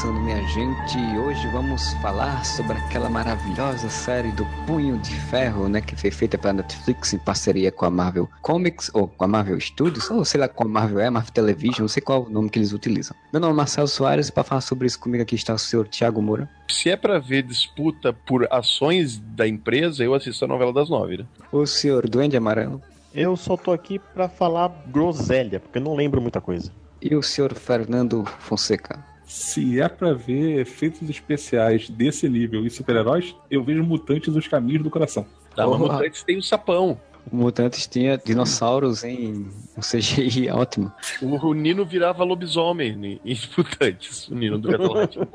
Começando, minha gente. E hoje vamos falar sobre aquela maravilhosa série do Punho de Ferro, né? Que foi feita pela Netflix em parceria com a Marvel Comics, ou com a Marvel Studios, ou sei lá qual Marvel é, Marvel Television, não sei qual o nome que eles utilizam. Meu nome é Marcelo Soares e para falar sobre isso comigo aqui está o senhor Thiago Moura. Se é pra ver disputa por ações da empresa, eu assisto a novela das nove, né? O senhor Duende Amarelo. Eu só tô aqui pra falar groselha, porque eu não lembro muita coisa. E o senhor Fernando Fonseca. Se é pra ver efeitos especiais desse nível e super-heróis, eu vejo Mutantes os Caminhos do Coração. Tá, mas. Mutantes tem o sapão. Mutantes tinha dinossauros em um CGI ótimo. O, Nino virava lobisomem em, Mutantes. O Nino do Retolate.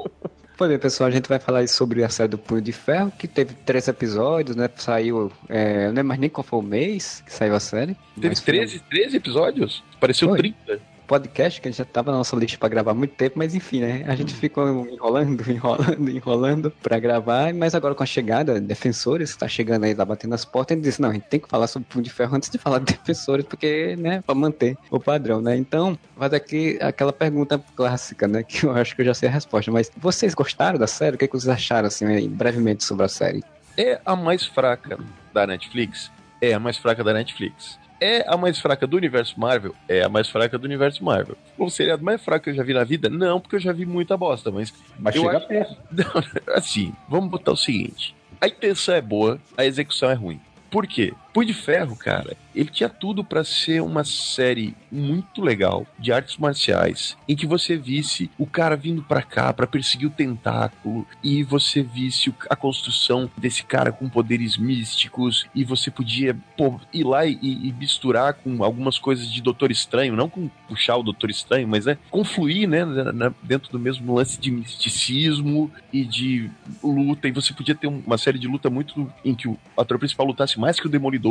Pois bem, pessoal, a gente vai falar aí sobre a série do Punho de Ferro, que teve três episódios, né? Saiu, é, não é mais nem qual foi o mês que saiu a série. Teve mas foi 13, 13 episódios? Pareceu Foi. 30. Podcast que a gente já tava na nossa lista pra gravar há muito tempo, mas enfim, né? A gente ficou enrolando, enrolando, enrolando pra gravar, mas agora com a chegada, Defensores, que tá chegando aí, tá batendo as portas, ele disse, não, a gente tem que falar sobre Punho de Ferro antes de falar de Defensores, porque, né, pra manter o padrão, né? Então, vai aqui aquela pergunta clássica, né, que eu acho que eu já sei a resposta, mas vocês gostaram da série? O que, que vocês acharam, assim, aí, brevemente sobre a série? É a mais fraca da Netflix? É a mais fraca da Netflix. É a mais fraca do universo Marvel? É a mais fraca do universo Marvel. O seriado mais fraco que eu já vi na vida? Não, porque eu já vi muita bosta, mas Mas chega acho- perto. Não, assim, vamos botar o seguinte: a intenção é boa, a execução é ruim. Por quê? Punho de Ferro, cara, ele tinha tudo pra ser uma série muito legal de artes marciais, em que você visse o cara vindo pra cá pra perseguir o tentáculo e você visse a construção desse cara com poderes místicos e você podia pô, ir lá e, e misturar com algumas coisas de Doutor Estranho, não com puxar o Doutor Estranho, mas é confluir, né, dentro do mesmo lance de misticismo e de luta, e você podia ter um- uma série de luta muito em que o ator principal lutasse mais que o Demolidor,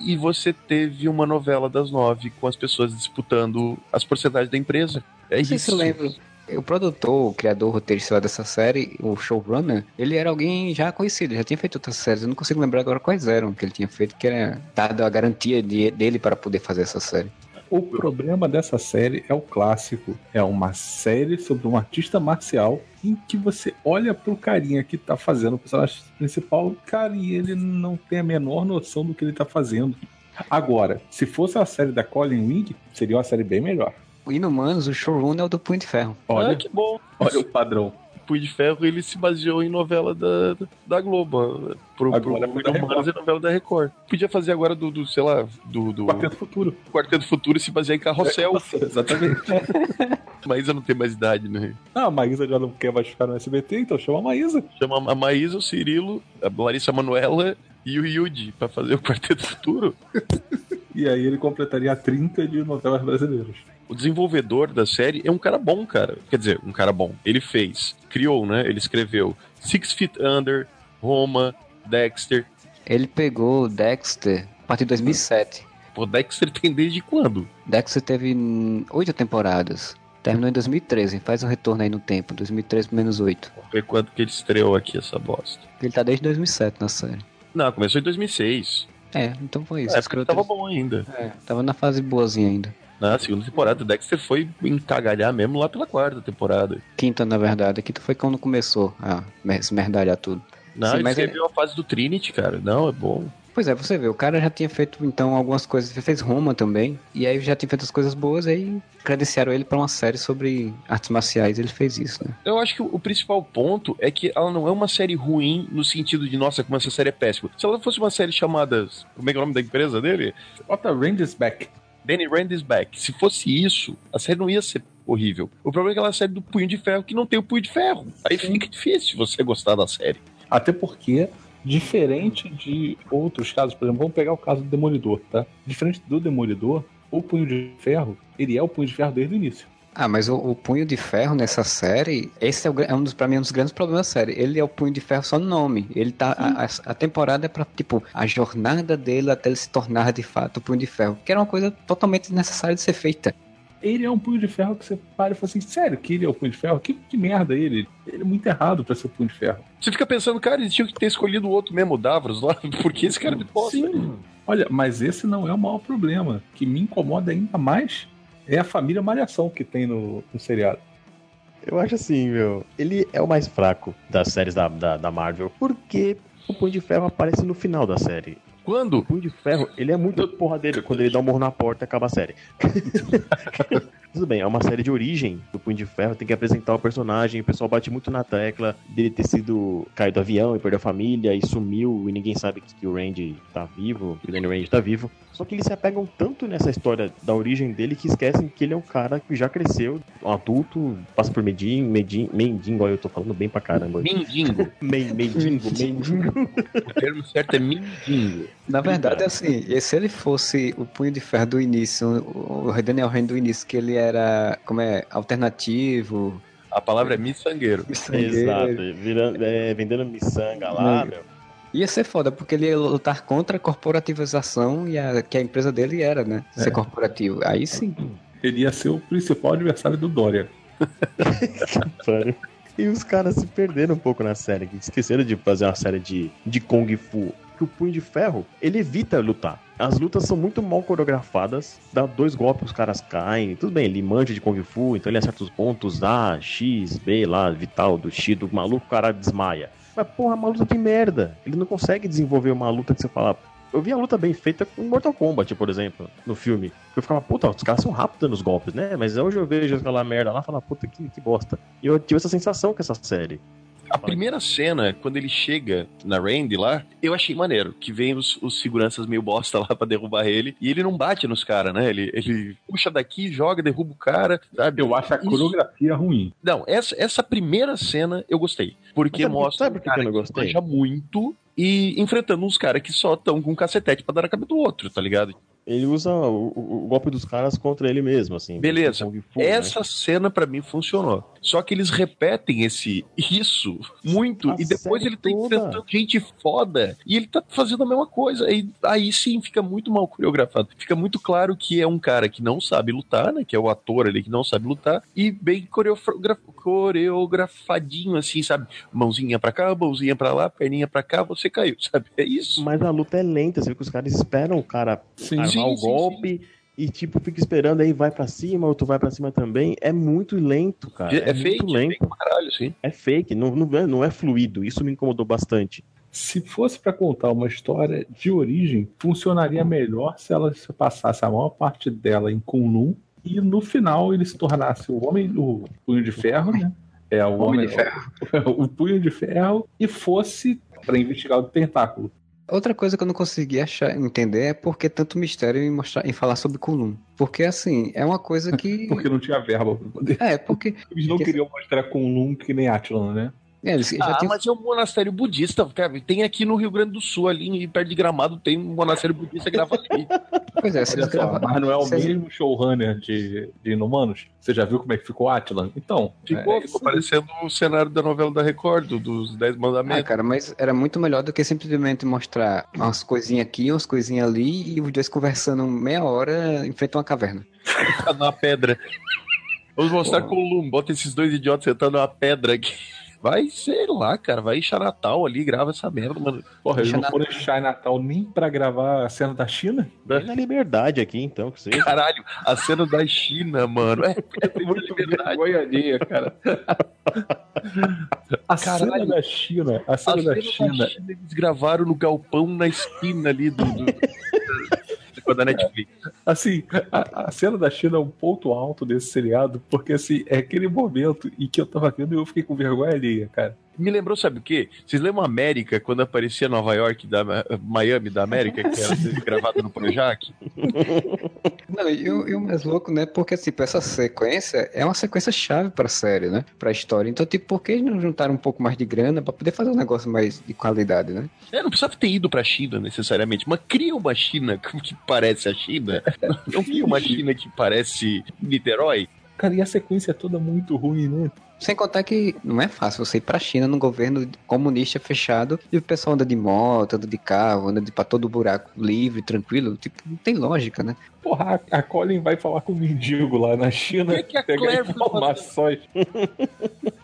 e você teve uma novela das nove com as pessoas disputando as porcentagens da empresa. É Não sei isso. se eu lembro. O produtor, o criador, o roteirista dessa série, o showrunner, ele era alguém já conhecido, já tinha feito outras séries. Eu não consigo lembrar agora quais eram que ele tinha feito, que era dado a garantia de- dele para poder fazer essa série. O problema dessa série é o clássico. É uma série sobre um artista marcial em que você olha pro carinha que tá fazendo o personagem principal, cara, e ele não tem a menor noção do que ele tá fazendo. Agora, se fosse a série da Colin Wing, seria uma série bem melhor. O Inumanos, o showrunner é o do Punho de Ferro. Olha, Ah, que bom. olha o padrão. Punho de Ferro ele se baseou em novela da, da Globo. Pro, Agora pro, pro é novela da Record. Podia fazer agora do, do sei lá, do, do Quarteto Futuro. Quarteto Futuro se basear em Carrossel. Exatamente. Mas eu não tenho mais idade, né? Ah, a Maísa já não quer mais ficar no SBT, então chama a Maísa. Chama a Maísa, o Cirilo, a Larissa Manoela e o Yudi pra fazer o Quarteto Futuro. E aí ele completaria 30 de novelas brasileiras. O desenvolvedor da série é um cara bom, cara. Quer dizer, um cara bom. Ele fez, criou, né? Ele escreveu Six Feet Under, Roma, Dexter. Ele pegou Dexter a partir de 2007. Pô, Dexter tem desde quando? Dexter teve oito temporadas. Terminou em 2013, faz um retorno aí no tempo, 2013 menos 8. Vamos ver quando que ele estreou aqui essa bosta. Ele tá desde 2007 na série. Não, começou em 2006. É, então foi isso. É, tava bom ainda. É, tava na fase boazinha ainda. Na segunda temporada, Dexter foi encagalhar mesmo lá pela quarta temporada. Quinta, na verdade. A quinta foi quando começou a se merdalhar tudo. Não, Sim, ele mas é- a fase do Trinity, cara. Não, é bom. Pois é, você vê, o cara já tinha feito então algumas coisas, ele fez Roma também, e aí já tinha feito as coisas boas, aí credenciaram ele pra uma série sobre artes marciais, ele fez isso, né? Eu acho que o principal ponto é que ela não é uma série ruim no sentido de, nossa, como essa série é péssima. Se ela fosse uma série chamada. Como é que é o nome da empresa dele? Bota Rangers back. Danny Rand is Back. Se fosse isso, a série não ia ser horrível. O problema é que ela é a série do Punho de Ferro que não tem o Punho de Ferro. Aí fica difícil você gostar da série. Até porque, diferente de outros casos, por exemplo, vamos pegar o caso do Demolidor, tá? Diferente do Demolidor, o Punho de Ferro, ele é o Punho de Ferro desde o início. Ah, mas o, o Punho de Ferro nessa série, esse é, o, é um dos, pra mim, um dos grandes problemas da série. Ele é o Punho de Ferro só no nome. Ele tá, a, a- temporada é pra, tipo, a jornada dele até ele se tornar de fato o Punho de Ferro. Que era uma coisa totalmente desnecessária de ser feita. Ele é um Punho de Ferro que você para e fala assim, sério que ele é o Punho de Ferro? Que, que merda ele? Ele é muito errado pra ser o Punho de Ferro. Você fica pensando, cara, eles tinham que ter escolhido o outro mesmo, o Davros lá, porque esse cara é de bosta. Sim. Olha, mas esse não é o maior problema. O que me incomoda ainda mais é a família Malhação que tem no, no seriado. Eu acho assim, meu. Ele é o mais fraco das séries da, da, da Marvel, porque o Punho de Ferro aparece no final da série. O Quando? Punho de Ferro, ele é muito porra dele quando ele dá um morro na porta e acaba a série. Tudo bem, é uma série de origem do Punho de Ferro, tem que apresentar o personagem, o pessoal bate muito na tecla dele ter sido caído do avião e perdeu a família e sumiu e ninguém sabe que, que o Randy tá vivo, que o Danny Randy tá vivo. Só que eles se apegam tanto nessa história da origem dele que esquecem que ele é um cara que já cresceu, um adulto, passa por medinho, medinho, mendigo, olha, eu tô falando bem pra caramba. Mindingo. Men, mendigo, mendigo. o termo certo é mindingo. Na verdade, assim, e se ele fosse o Punho de Ferro do início, o Daniel Rand do início, que ele era, como é, alternativo, A palavra é miçangueiro. miçangueiro, Exato, virando, é, vendendo miçanga lá, Não. meu. Ia ser foda, porque ele ia lutar contra a corporativização e a, que a empresa dele era, né? Ser É. corporativo. Aí sim. Ele ia ser o principal adversário do Dória. E os caras se perderam um pouco na série, que esqueceram de fazer uma série de, de Kung Fu. Que o Punho de Ferro, ele evita lutar. As lutas são muito mal coreografadas, dá dois golpes, os caras caem. Tudo bem, ele manja de Kung Fu, então ele acerta os pontos A, X, B lá, vital do X, do maluco, o cara desmaia. Mas porra, uma luta de merda. Ele não consegue desenvolver uma luta que você fala. Eu vi a luta bem feita com Mortal Kombat, por exemplo, no filme. Eu ficava, puta, os caras são rápidos nos golpes, né? Mas hoje eu vejo aquela merda lá e falo, puta, que, que bosta. E eu tive essa sensação com essa série. A primeira cena, quando ele chega na Randy lá, eu achei maneiro. Que vem os, os seguranças meio bosta lá pra derrubar ele. E ele não bate nos caras, né? Ele, ele puxa daqui, joga, derruba o cara, sabe? Eu acho a Isso- coreografia ruim. Não, essa, essa primeira cena eu gostei. Porque Sabe mostra sabe por que cara eu não que gostei? manja muito e enfrentando uns caras que só estão com um cacetete pra dar na cabeça do outro, tá ligado? Ele usa o, o- golpe dos caras contra ele mesmo, assim. Beleza. Fu, né? Essa cena pra mim funcionou. Só que eles repetem esse isso muito A e depois ele tá enfrentando gente foda e ele tá fazendo a mesma coisa. Aí, aí sim fica muito mal coreografado. Fica muito claro que é um cara que não sabe lutar, né? Que é o ator ali que não sabe lutar e bem coreogra- coreografadinho assim, sabe? Mãozinha pra cá, mãozinha pra lá, perninha pra cá, você caiu, sabe? É isso. Mas a luta é lenta, você vê que os caras esperam o cara Sim. Sim, o sim, golpe e, tipo, fica esperando, aí vai pra cima, outro vai pra cima também. É muito lento, cara. É, É, fake, muito é lento. fake pra caralho, sim. É fake, não, não, é, não é fluido. Isso me incomodou bastante. Se fosse pra contar uma história de origem, funcionaria melhor se ela se passasse a maior parte dela em Kunlun e no final ele se tornasse o homem do punho de ferro, né? É o Homem homem de ferro. o punho de ferro e fosse pra investigar o tentáculo. Outra coisa que eu não consegui achar, entender é por que tanto mistério em, mostrar, em falar sobre Kunlun. Porque, assim, é uma coisa que... Porque não tinha verba pra poder. É, porque Eles não Porque- queriam mostrar Kunlun que nem Atlan, né? É, eles já Ah, tinham... mas é um monastério budista, cara. Tem aqui no Rio Grande do Sul, ali perto de Gramado, tem um monastério budista grava ali. Pois é, se eles Olha só, grava- mas não é o mesmo showrunner de, de Inumanos? Você já viu como é que ficou Atlan? Então, Ficou, é, ficou parecendo o cenário da novela da Record, do- dos Dez Ah, Mandamentos. cara, mas era muito melhor do que simplesmente mostrar umas coisinhas aqui, umas coisinhas ali, e os dois conversando meia hora em frente a uma caverna. Fica numa pedra. Vamos mostrar Colum, bota esses dois idiotas sentando numa pedra aqui. Vai, sei lá, cara, vai em Natal ali, grava essa merda, mano. porra, eles não foram em Natal nem pra gravar a cena da China? Tem na liberdade aqui, então, que seja. Caralho, a cena da China, mano. É, ter Muito liberdade. alheia, cara. A Caralho. cena da China, a A cena da cena China, eles gravaram no galpão na esquina ali do. do... da Netflix. assim, a, a cena da China é um ponto alto desse seriado, porque assim, é aquele momento em que eu tava vendo e eu fiquei com vergonha alheia, cara. Me lembrou, sabe o quê? Vocês lembram América, quando aparecia Nova York, da Miami da América, que era gravado no Projac? Não, e o, e o mais louco, né? Porque, tipo, essa sequência é uma sequência chave pra série, né? Pra história. Então, tipo, por que eles não juntaram um pouco mais de grana pra poder fazer um negócio mais de qualidade, né? É, não precisava ter ido pra China necessariamente, mas cria uma China que parece a China. Não cria uma China que parece Niterói. Cara, e a sequência é toda muito ruim, né? Sem contar que não é fácil você ir pra China num governo comunista fechado e o pessoal anda de moto, anda de carro, anda de, pra todo buraco livre, tranquilo. Tipo, não tem lógica, né? Porra, a a Colin vai falar com o mendigo lá na China. O que que a Claire informações.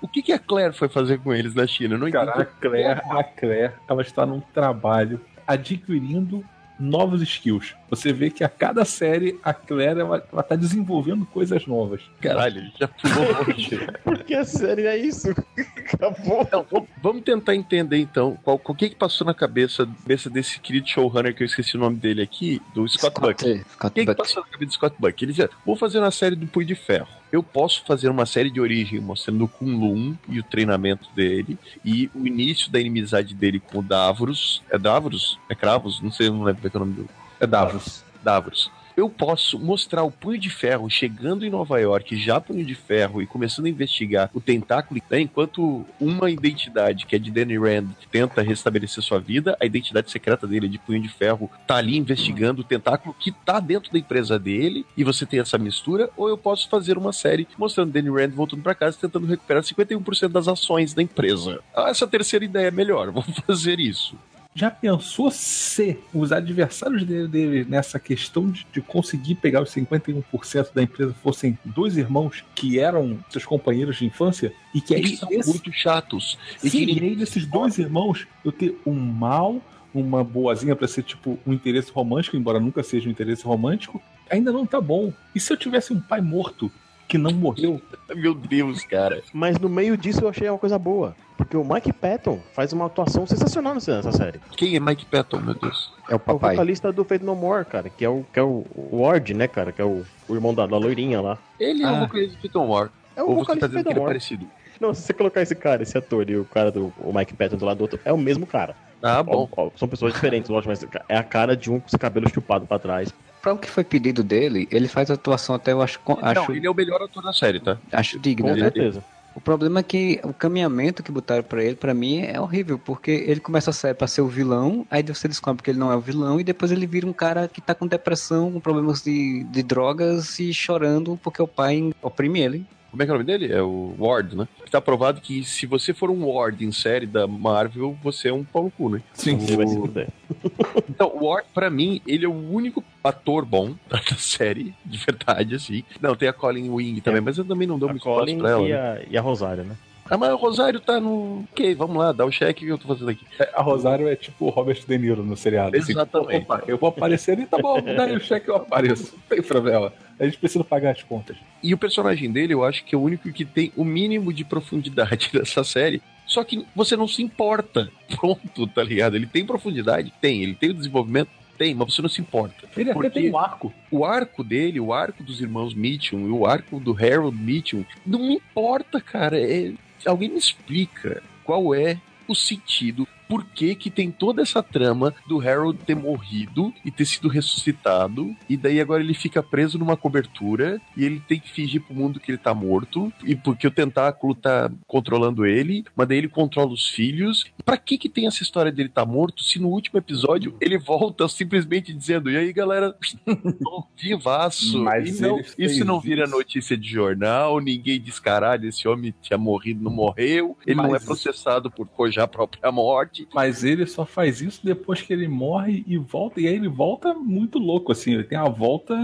O que, que a Claire foi fazer com eles na China? Eu Não Cara, a entendi. Claire, a Claire, ela está num trabalho adquirindo novos skills. Você vê que a cada série a Claire ela, ela tá desenvolvendo coisas novas. Caralho, já pulou longe. Porque a série é isso. Acabou. Então, vamos- tentar entender então qual, o que, que passou na cabeça, cabeça desse querido showrunner que eu esqueci o nome dele aqui, do Scott, Buck. O Scott que, que Buck. passou na cabeça do Scott Buck? Ele dizia: vou fazer uma série do Punho de Ferro. Eu posso fazer uma série de origem mostrando o Kunlun e o treinamento dele e o início da inimizade dele com o Davros. É Davros? É Cravos? Não sei, não lembro como é que é o nome do. É Davos. Davros. Eu posso mostrar o Punho de Ferro chegando em Nova York, já Punho de Ferro, e começando a investigar o tentáculo, né, enquanto uma identidade, que é de Danny Rand, tenta restabelecer sua vida, a identidade secreta dele, de Punho de Ferro, tá ali investigando o tentáculo que tá dentro da empresa dele, e você tem essa mistura, ou eu posso fazer uma série mostrando Danny Rand voltando para casa, tentando recuperar 51% das ações da empresa. Ah, essa terceira ideia é melhor, vamos fazer isso. Já pensou se os adversários dele, dele nessa questão de, de conseguir pegar os 51% da empresa fossem dois irmãos que eram seus companheiros de infância e que aí Eles são esse- muito chatos. E Sim, que aí desses dois irmãos, eu ter um mal, uma boazinha pra ser tipo um interesse romântico, embora nunca seja um interesse romântico, ainda não tá bom. E se eu tivesse um pai morto que não morreu? Meu Deus, cara. Mas no meio disso eu achei uma coisa boa. Porque o Mike Patton faz uma atuação sensacional nessa série. Quem é Mike Patton, meu Deus? É o É o papai. vocalista do Fate No More, cara, que é o, que é o Ward, né, cara, que é o, o irmão da, da loirinha lá. Ele é Ah. o vocalista de Python War. É o Ou você tá vocalista do Fate ele No é More. parecido? Não, se você colocar esse cara, esse ator e o cara do o Mike Patton do lado do outro, é o mesmo cara. Ah, bom. Ó, ó, são pessoas diferentes, lógico, mas é a cara de um com esse cabelo chupado pra trás. Pra o que foi pedido dele, ele faz a atuação até eu acho, acho, Não, ele é o melhor ator da série, tá? acho Com digna, né? certeza. O problema é que o caminhamento que botaram pra ele, pra mim, é horrível, porque ele começa a sair pra ser o vilão, aí você descobre que ele não é o vilão, e depois ele vira um cara que tá com depressão, com problemas de, de drogas e chorando porque o pai oprime ele. Como é que é o nome dele? É o Ward, né? Tá provado que se você for um Ward em série da Marvel, você é um pau no cu, né? Sim. Ele vai se fuder. Então, o Ward, pra mim, ele é o único ator bom da série, de verdade, assim. Não, tem a Colin Wing também, mas eu também não dou A muito espaço Colin pra ela. e né? a, e a Rosário, né? Ah, mas o Rosário tá no. Ok, vamos lá, dá o cheque que eu tô fazendo aqui. A Rosário é tipo o Robert De Niro no seriado. assim, Exatamente. opa, eu vou aparecer e tá bom, dá o cheque eu apareço. Não tem problema. A gente precisa pagar as contas. E o personagem dele, eu acho que é o único que tem o mínimo de profundidade dessa série. Só que você não se importa. Pronto, tá ligado? Ele tem profundidade? Tem. Ele tem o desenvolvimento? Tem, mas você não se importa. Ele até tem um arco. O arco dele, o arco dos irmãos Mitchum e o arco do Harold Mitchum, não me importa, cara. É- Alguém me explica qual é o sentido, por que que tem toda essa trama do Harold ter morrido e ter sido ressuscitado, e daí agora ele fica preso numa cobertura e ele tem que fingir pro mundo que ele tá morto, e porque o tentáculo tá controlando ele, mas daí ele controla os filhos. Pra que que tem essa história dele tá morto se no último episódio ele volta simplesmente dizendo, e aí galera, tô vivaço. Mas não, isso não vira isso. notícia de jornal, ninguém diz caralho, esse homem tinha morrido, não morreu, ele não é Mas- processado por forjar a própria morte. Mas ele só faz isso depois que ele morre e volta. E aí ele volta muito louco, assim. Ele tem a volta.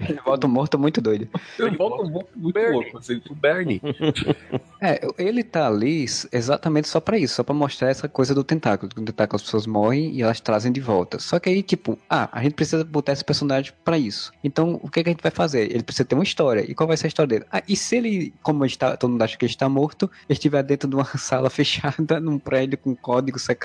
Ele volta morto muito doido. Ele volta muito, muito Bernie. louco, assim. O Bernie. É, ele tá ali exatamente só pra isso, só pra mostrar essa coisa do tentáculo. Que o tentáculo as pessoas morrem e elas trazem de volta. Só que aí, tipo, ah, a gente precisa botar esse personagem pra isso. Então, o que, que a gente vai fazer? Ele precisa ter uma história. E qual vai ser a história dele? Ah, e se ele, como está, todo mundo acha que ele está morto, ele estiver dentro de uma sala fechada, num prédio com código secreto,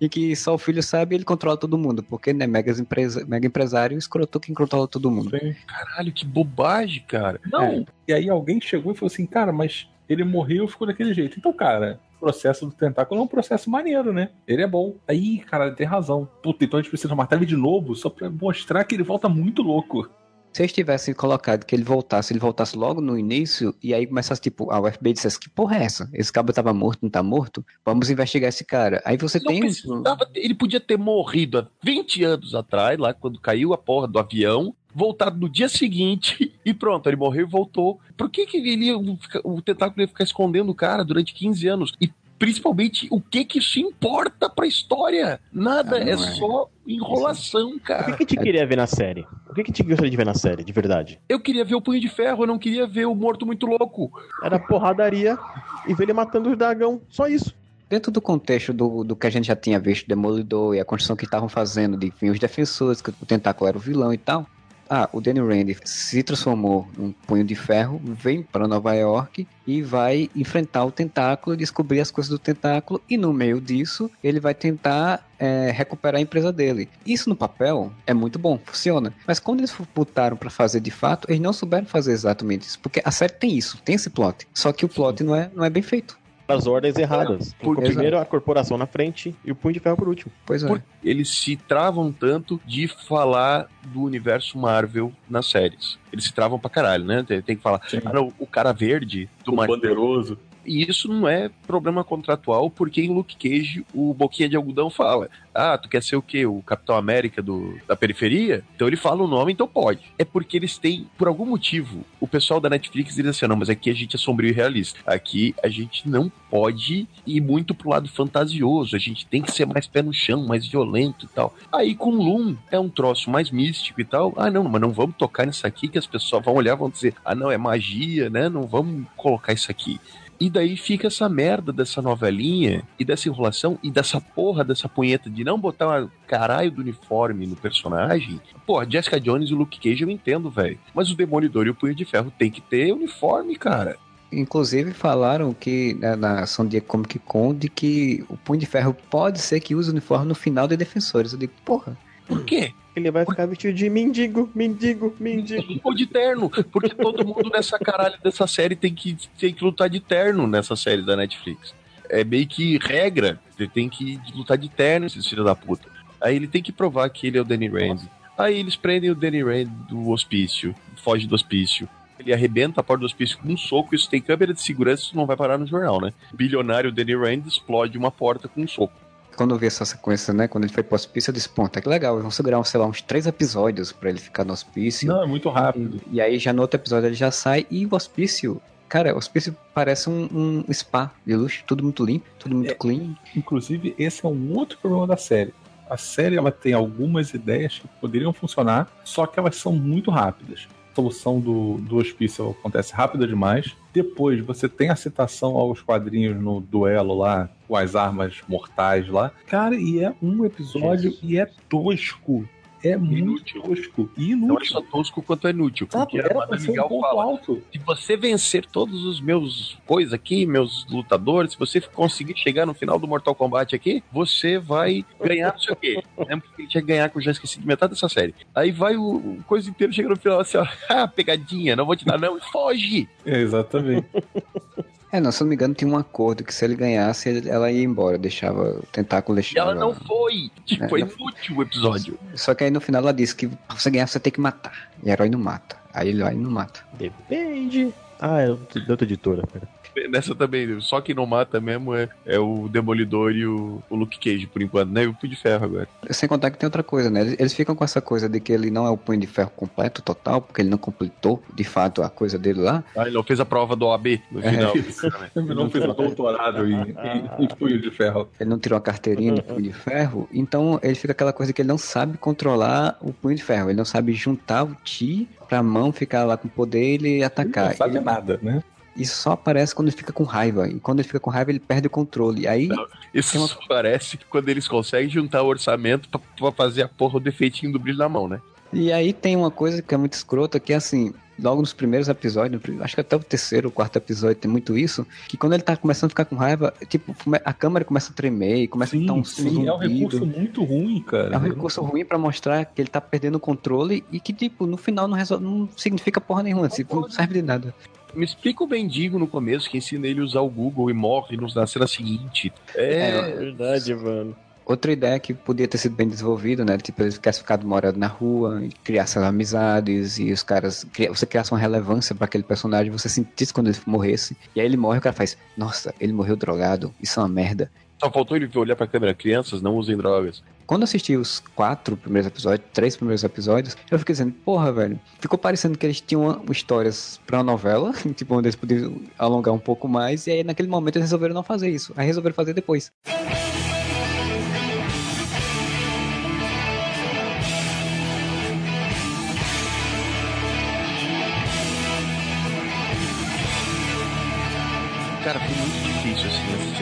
e que só o filho sabe e ele controla todo mundo. Porque, né, mega, empresa, mega empresário escroto quem controla todo mundo. Caralho, que bobagem, cara. Não. E aí alguém chegou e falou assim, cara, mas ele morreu e ficou daquele jeito. Então, cara, o processo do tentáculo é um processo maneiro, né? Ele é bom. Aí, cara, ele tem razão. Puta, então a gente precisa matar ele de novo só pra mostrar que ele volta muito louco. Se eles tivessem colocado que ele voltasse, ele voltasse logo no início, e aí começasse, tipo, a FBI dissesse, que porra é essa? Esse cabo tava morto, não tá morto? Vamos investigar esse cara. Aí você Não tem... um- precisava- ele podia ter morrido há 20 anos atrás, lá quando caiu a porra do avião, voltado no dia seguinte e pronto, ele morreu e voltou. Por que, que ele ia, o tentáculo ia ficar escondendo o cara durante 15 anos? E principalmente, o que que isso importa pra história? Nada, Ah, é, é. só enrolação, O que, cara. que a gente queria ver na série? O que, que a gente gostaria de ver na série, de verdade? Eu queria ver o Punho de Ferro, eu não queria ver o Morto Muito Louco. Era porradaria e ver ele matando o dragão. Só isso. Dentro do contexto do, do que a gente já tinha visto, Demolidor e a construção que estavam fazendo de enfim, os defensores, que o Tentáculo era o vilão e tal. Ah, o Danny Rand se transformou num punho de ferro, vem para Nova York e vai enfrentar o Tentáculo, descobrir as coisas do Tentáculo e no meio disso ele vai tentar é, recuperar a empresa dele. Isso no papel é muito bom, funciona. Mas quando eles botaram para fazer de fato, eles não souberam fazer exatamente isso, porque a série tem isso, tem esse plot. Só que o plot não é, não é bem feito. As ordens erradas. Por- Colocou primeiro a corporação na frente e o punho de ferro por último. Pois é. Por- Eles se travam tanto de falar do universo Marvel nas séries. Eles se travam pra caralho, né? Tem, tem que falar, ah, não, o cara verde do O Mar- poderoso. E isso não é problema contratual, porque em Luke Cage o Boquinha de Algodão fala: Ah, tu quer ser o quê? O Capitão América do, da periferia? Então ele fala o nome, então pode. É porque eles têm, por algum motivo, o pessoal da Netflix diz assim: não, mas aqui a gente é sombrio e realista. Aqui a gente não pode ir muito pro lado fantasioso, a gente tem que ser mais pé no chão, mais violento e tal. Aí com Loom é um troço mais místico e tal. Ah, não, mas não vamos tocar nisso aqui que as pessoas vão olhar vão dizer: Ah, não, é magia, né? Não vamos colocar isso aqui. E daí fica essa merda dessa novelinha e dessa enrolação e dessa porra dessa punheta de não botar uma caralho do uniforme no personagem. Porra, Jessica Jones e o Luke Cage eu entendo, velho. Mas o Demolidor e o Punho de Ferro tem que ter uniforme, cara. Inclusive falaram que né, na San Diego Comic Con de que o Punho de Ferro pode ser que use o uniforme no final de Defensores. Eu digo, porra, Por quê? Ele vai ficar vestido de mendigo, mendigo, mendigo. Ou de terno. Porque todo mundo nessa caralho dessa série tem que, tem que lutar de terno nessa série da Netflix. É meio que regra. Ele tem que lutar de terno, esses filhos da puta. Aí ele tem que provar que ele é o Danny Rand. Aí eles prendem o Danny Rand do hospício, foge do hospício. Ele arrebenta a porta do hospício com um soco, isso tem câmera de segurança, isso não vai parar no jornal, né? Bilionário Danny Rand explode uma porta com um soco. Quando eu vi essa sequência, né, quando ele foi pro hospício, eu disse, pô, tá que legal, vão segurar, sei lá, uns três episódios pra ele ficar no hospício. Não, é muito rápido. E aí já no outro episódio ele já sai e o hospício. Cara, o hospício parece um, um spa de luxo, tudo muito limpo, tudo muito É. clean. Inclusive, esse é um outro problema da série. A série ela tem algumas ideias que poderiam funcionar, só que elas são muito rápidas. Solução do, do hospício acontece rápida demais. Depois você tem a citação aos quadrinhos no duelo lá, com as armas mortais lá. Cara, e é um episódio Jesus. e é tosco. É muito Inútil. tosco e Não é inútil. só tosco quanto é inútil. Sabe, Porque a era pra Madame ser um ponto fala, alto. Se você vencer todos os meus coisas aqui, meus lutadores, se você conseguir chegar no final do Mortal Kombat aqui, você vai ganhar não sei o quê. Lembra que ele tinha que ganhar, que eu já esqueci de metade dessa série. Aí vai o, o coisa inteiro, chega no final assim, ó, ah, pegadinha, não vou te dar não, e foge! É, exatamente. É, não, se eu não me engano, tinha um acordo que se ele ganhasse, ela ia embora, deixava o tentáculo E deixava. ela não foi! Tipo, É, foi não- inútil o episódio. Só que aí no final ela disse que pra você ganhar você tem que matar. E herói não mata. Aí ele vai e não mata. Depende. Ah, é outra outra editora. Pera. Nessa também, só quem não mata mesmo é, é o Demolidor e o, o Luke Cage, por enquanto, né? E o Punho de Ferro agora. Sem contar que tem outra coisa, né? Eles, eles ficam com essa coisa de que ele não é o punho de ferro completo, total, porque ele não completou, de fato, a coisa dele lá. Ah, ele não fez a prova do OAB no É. final. Ele não fez doutorado em, em, em punho de ferro. Ele não tirou a carteirinha de punho de ferro, então ele fica aquela coisa que ele não sabe controlar o punho de ferro. Ele não sabe juntar o ti pra mão ficar lá com poder e ele Ele atacar. não sabe Ele- nada, né? Isso só aparece quando ele fica com raiva. E quando ele fica com raiva, ele perde o controle. Aí Isso Tem uma- só aparece quando eles conseguem juntar o orçamento pra, pra fazer a porra o defeitinho do brilho na mão, né? E aí tem uma coisa que é muito escrota, que é assim, logo nos primeiros episódios, acho que até o terceiro ou quarto episódio tem muito isso, que quando ele tá começando a ficar com raiva, tipo, a câmera começa a tremer e começa a Sim, dar um sim, é um zumbido. recurso muito ruim, cara. É um recurso ruim pra mostrar que ele tá perdendo o controle e que, tipo, no final não, resol- não significa porra nenhuma, tipo, não serve de nada. Me explica o mendigo no começo que ensina ele a usar o Google e morre nos- na cena seguinte. É. É verdade, mano. Outra ideia que podia ter sido bem desenvolvida, né? Tipo, ele tivesse ficado morando na rua, e criasse as amizades e os caras. Você criasse uma relevância pra aquele personagem, você sentisse quando ele morresse. E aí ele morre e o cara faz: Nossa, ele morreu drogado, isso é uma merda. Só faltou ele olhar pra câmera. Crianças, não usem drogas. Quando assisti os quatro primeiros episódios, três primeiros episódios, eu fiquei dizendo, porra, velho, ficou parecendo que eles tinham histórias pra novela, tipo, onde eles podiam alongar um pouco mais, e aí naquele momento eles resolveram não fazer isso. Aí resolveram fazer depois.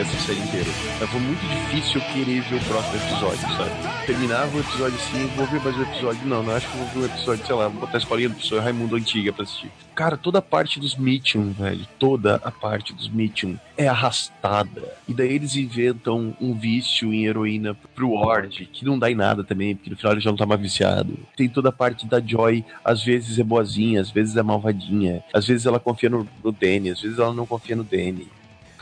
Essa série inteira. Mas Foi muito difícil eu querer ver o próximo episódio, sabe? Terminava o episódio assim, vou ver mais um episódio. Não, não acho que vou ver um episódio, sei lá, vou botar a escolinha do professor Raimundo Antiga pra assistir. Cara, toda a parte dos Mitchum, velho, toda a parte dos Mitchum é arrastada. E daí eles inventam um vício em heroína pro Ward, que não dá em nada também, porque no final ele já não tá mais viciado. Tem toda a parte da Joy, às vezes é boazinha, às vezes é malvadinha, às vezes ela confia no, no Danny, às vezes ela não confia no Danny.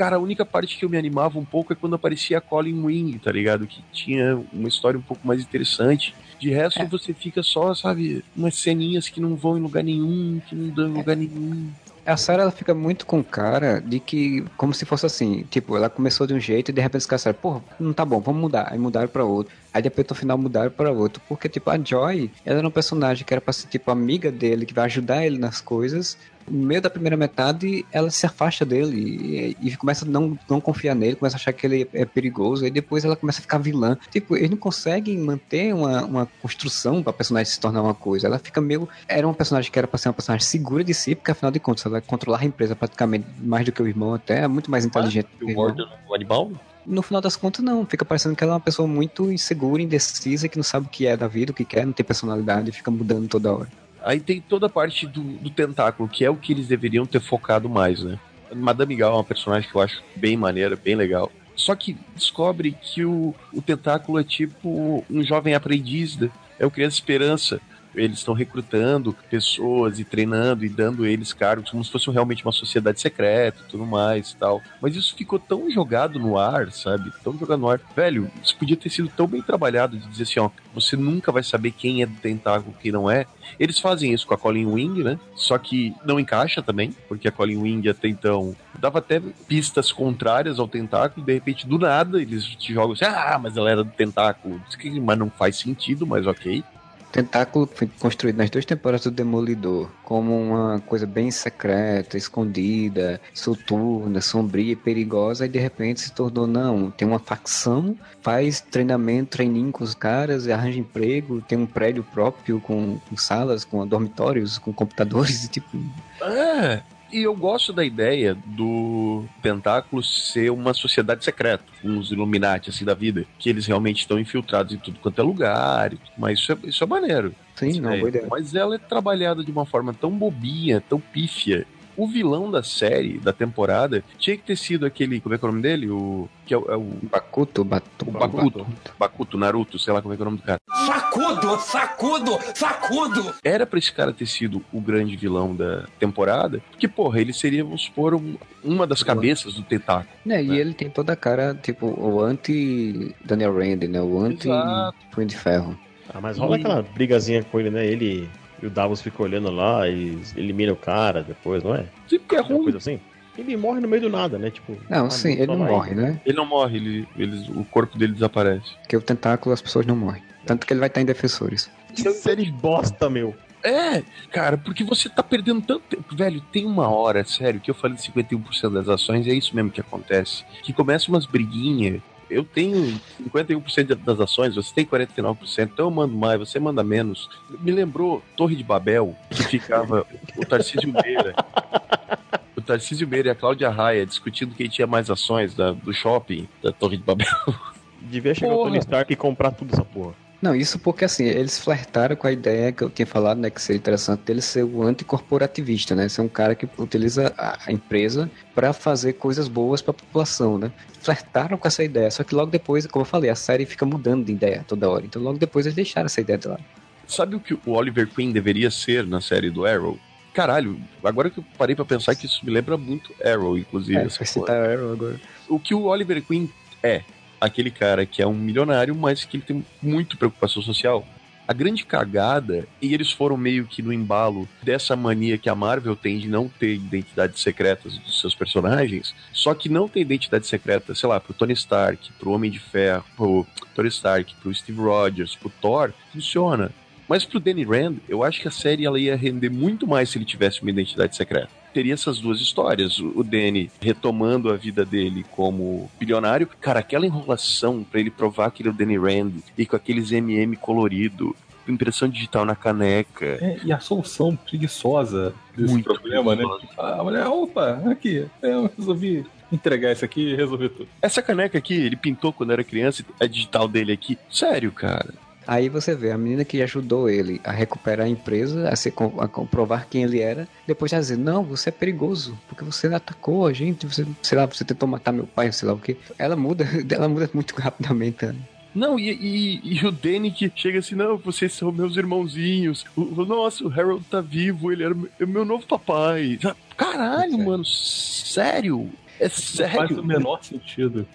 Cara, a única parte que eu me animava um pouco é quando aparecia a Colin Wing, tá ligado? Que tinha uma história um pouco mais interessante. De resto, É. você fica só, sabe, umas ceninhas que não vão em lugar nenhum, que não dão em lugar nenhum. A Sarah ela fica muito com cara de que, como se fosse assim, tipo, ela começou de um jeito e de repente os caras disseram, porra, não tá bom, vamos mudar. Aí mudaram pra outro. Aí depois no final mudaram pra outro. Porque, tipo, a Joy, ela era um personagem que era pra ser, tipo, amiga dele, que vai ajudar ele nas coisas. No meio da primeira metade, ela se afasta dele e, e começa a não, não confiar nele, começa a achar que ele é perigoso. Aí depois ela começa a ficar vilã. Tipo, eles não conseguem manter uma, uma construção pra personagem se tornar uma coisa. Ela fica meio. Era um personagem que era pra ser uma personagem segura de si, porque afinal de contas ela controlava a empresa praticamente mais do que o irmão, até é muito mais inteligente que E o o irmão. Ward o animal? No final das contas, não. Fica parecendo que ela é uma pessoa muito insegura, indecisa, que não sabe o que é da vida, o que quer, não tem personalidade, fica mudando toda hora. Aí tem toda a parte do, do tentáculo, que é o que eles deveriam ter focado mais, né? Madame Gal é uma personagem que eu acho bem maneira, bem legal. Só que descobre que o, o tentáculo é tipo um jovem aprendiz, né? é o Criança Esperança. Eles estão recrutando pessoas e treinando e dando eles cargos como se fosse realmente uma sociedade secreta e tudo mais e tal. Mas isso ficou tão jogado no ar, sabe? Tão jogado no ar. Velho, isso podia ter sido tão bem trabalhado de dizer assim, ó, você nunca vai saber quem é do tentáculo quem não é. Eles fazem isso com a Colin Wing, né? Só que não encaixa também, porque a Colin Wing até então dava até pistas contrárias ao tentáculo, e de repente, do nada, eles te jogam assim, ah, mas ela era do tentáculo. Mas não faz sentido, mas ok. Tentáculo foi construído nas duas temporadas do Demolidor como uma coisa bem secreta, escondida, soturna, sombria e perigosa, e de repente se tornou, não, tem uma facção, faz treinamento, treininho com os caras, arranja emprego, tem um prédio próprio com, com salas, com dormitórios, com computadores, e tipo, É. E eu gosto da ideia do Tentáculo ser uma sociedade secreta, uns Illuminati assim da vida, que eles realmente estão infiltrados em tudo quanto é lugar, e tudo, mas isso é, isso é maneiro. sim, não, ideia. boa ideia. Mas ela é trabalhada de uma forma tão bobinha, tão pífia. O vilão da série, da temporada, tinha que ter sido aquele, como é que é o nome dele? O que é o, é o Bakuto, Batu, o Bakuto, Bakuto, Naruto, sei lá como é que é o nome do cara. Sacudo, sacudo, sacudo! Era pra esse cara ter sido o grande vilão da temporada, porque, porra, ele seria, vamos supor, um- uma das cabeças do tentáculo. Né, e né? ele tem toda a cara, tipo, o anti-Daniel Rand, né, o anti-Punho de Ferro. Ah, mas rola E- aquela brigazinha com ele, né? Ele e o Davos ficam olhando lá e elimina o cara depois, não é? Sim, porque é Uma ruim. coisa assim. Ele morre no meio do nada, né? Tipo. Não, ah, sim, ele não morre, né? Ele não morre, ele, eles, o corpo dele desaparece. Porque o tentáculo as pessoas não morrem. Tanto que ele vai estar em defensores. Que série bosta, meu. É, cara, porque você tá perdendo tanto tempo. Velho, tem uma hora, sério, que eu falei de 51% das ações, e é isso mesmo que acontece. Que começa umas briguinhas. Eu tenho 51% das ações, você tem 49%, então eu mando mais, você manda menos. Me lembrou Torre de Babel, que ficava o Tarcísio Meira. O Tarcísio Meira e a Cláudia Raia discutindo quem tinha mais ações da- do shopping da Torre de Babel. Devia chegar o Porra. Tony Stark e comprar tudo essa porra. Não, isso porque assim, eles flertaram com a ideia que eu tinha falado, né, que seria interessante dele ser o anticorporativista, né? Ser um cara que utiliza a empresa para fazer coisas boas para a população, né? Flertaram com essa ideia, só que logo depois, como eu falei, a série fica mudando de ideia toda hora. Então logo depois eles deixaram essa ideia de lado. Sabe o que o Oliver Queen deveria ser na série do Arrow? Caralho, agora que eu parei pra pensar que isso me lembra muito Arrow, inclusive. É, essa citar Arrow agora. o que o Oliver Queen é aquele cara que é um milionário, mas que ele tem muito preocupação social. A grande cagada, e eles foram meio que no embalo dessa mania que a Marvel tem de não ter identidades secretas dos seus personagens, só que não ter identidade secreta, sei lá, pro Tony Stark, pro Homem de Ferro, pro Tony Stark, pro Steve Rogers, pro Thor, funciona. Mas pro Danny Rand, eu acho que a série ela ia render muito mais se ele tivesse uma identidade secreta. Teria essas duas histórias. O Danny retomando a vida dele como bilionário. Cara, aquela enrolação pra ele provar que ele é o Danny Rand e com aqueles MM colorido, impressão digital na caneca. É, e a solução preguiçosa desse Muito problema, né? A mulher, opa, aqui, eu resolvi entregar isso aqui e resolver tudo. Essa caneca aqui, ele pintou quando era criança, a digital dele aqui. Sério, cara. Aí você vê a menina que ajudou ele a recuperar a empresa, a, se, a comprovar quem ele era, depois já dizer, não, você é perigoso, porque você atacou a gente, você, sei lá, você tentou matar meu pai, sei lá o que. Ela muda, ela muda muito rapidamente. né? Não, e, e- e o Danny que chega assim, não, vocês são meus irmãozinhos. O, o- nossa, o Harold tá vivo, ele era meu, é meu novo papai. Caralho, Sério. mano, sério? É Não faz o sério? menor sentido.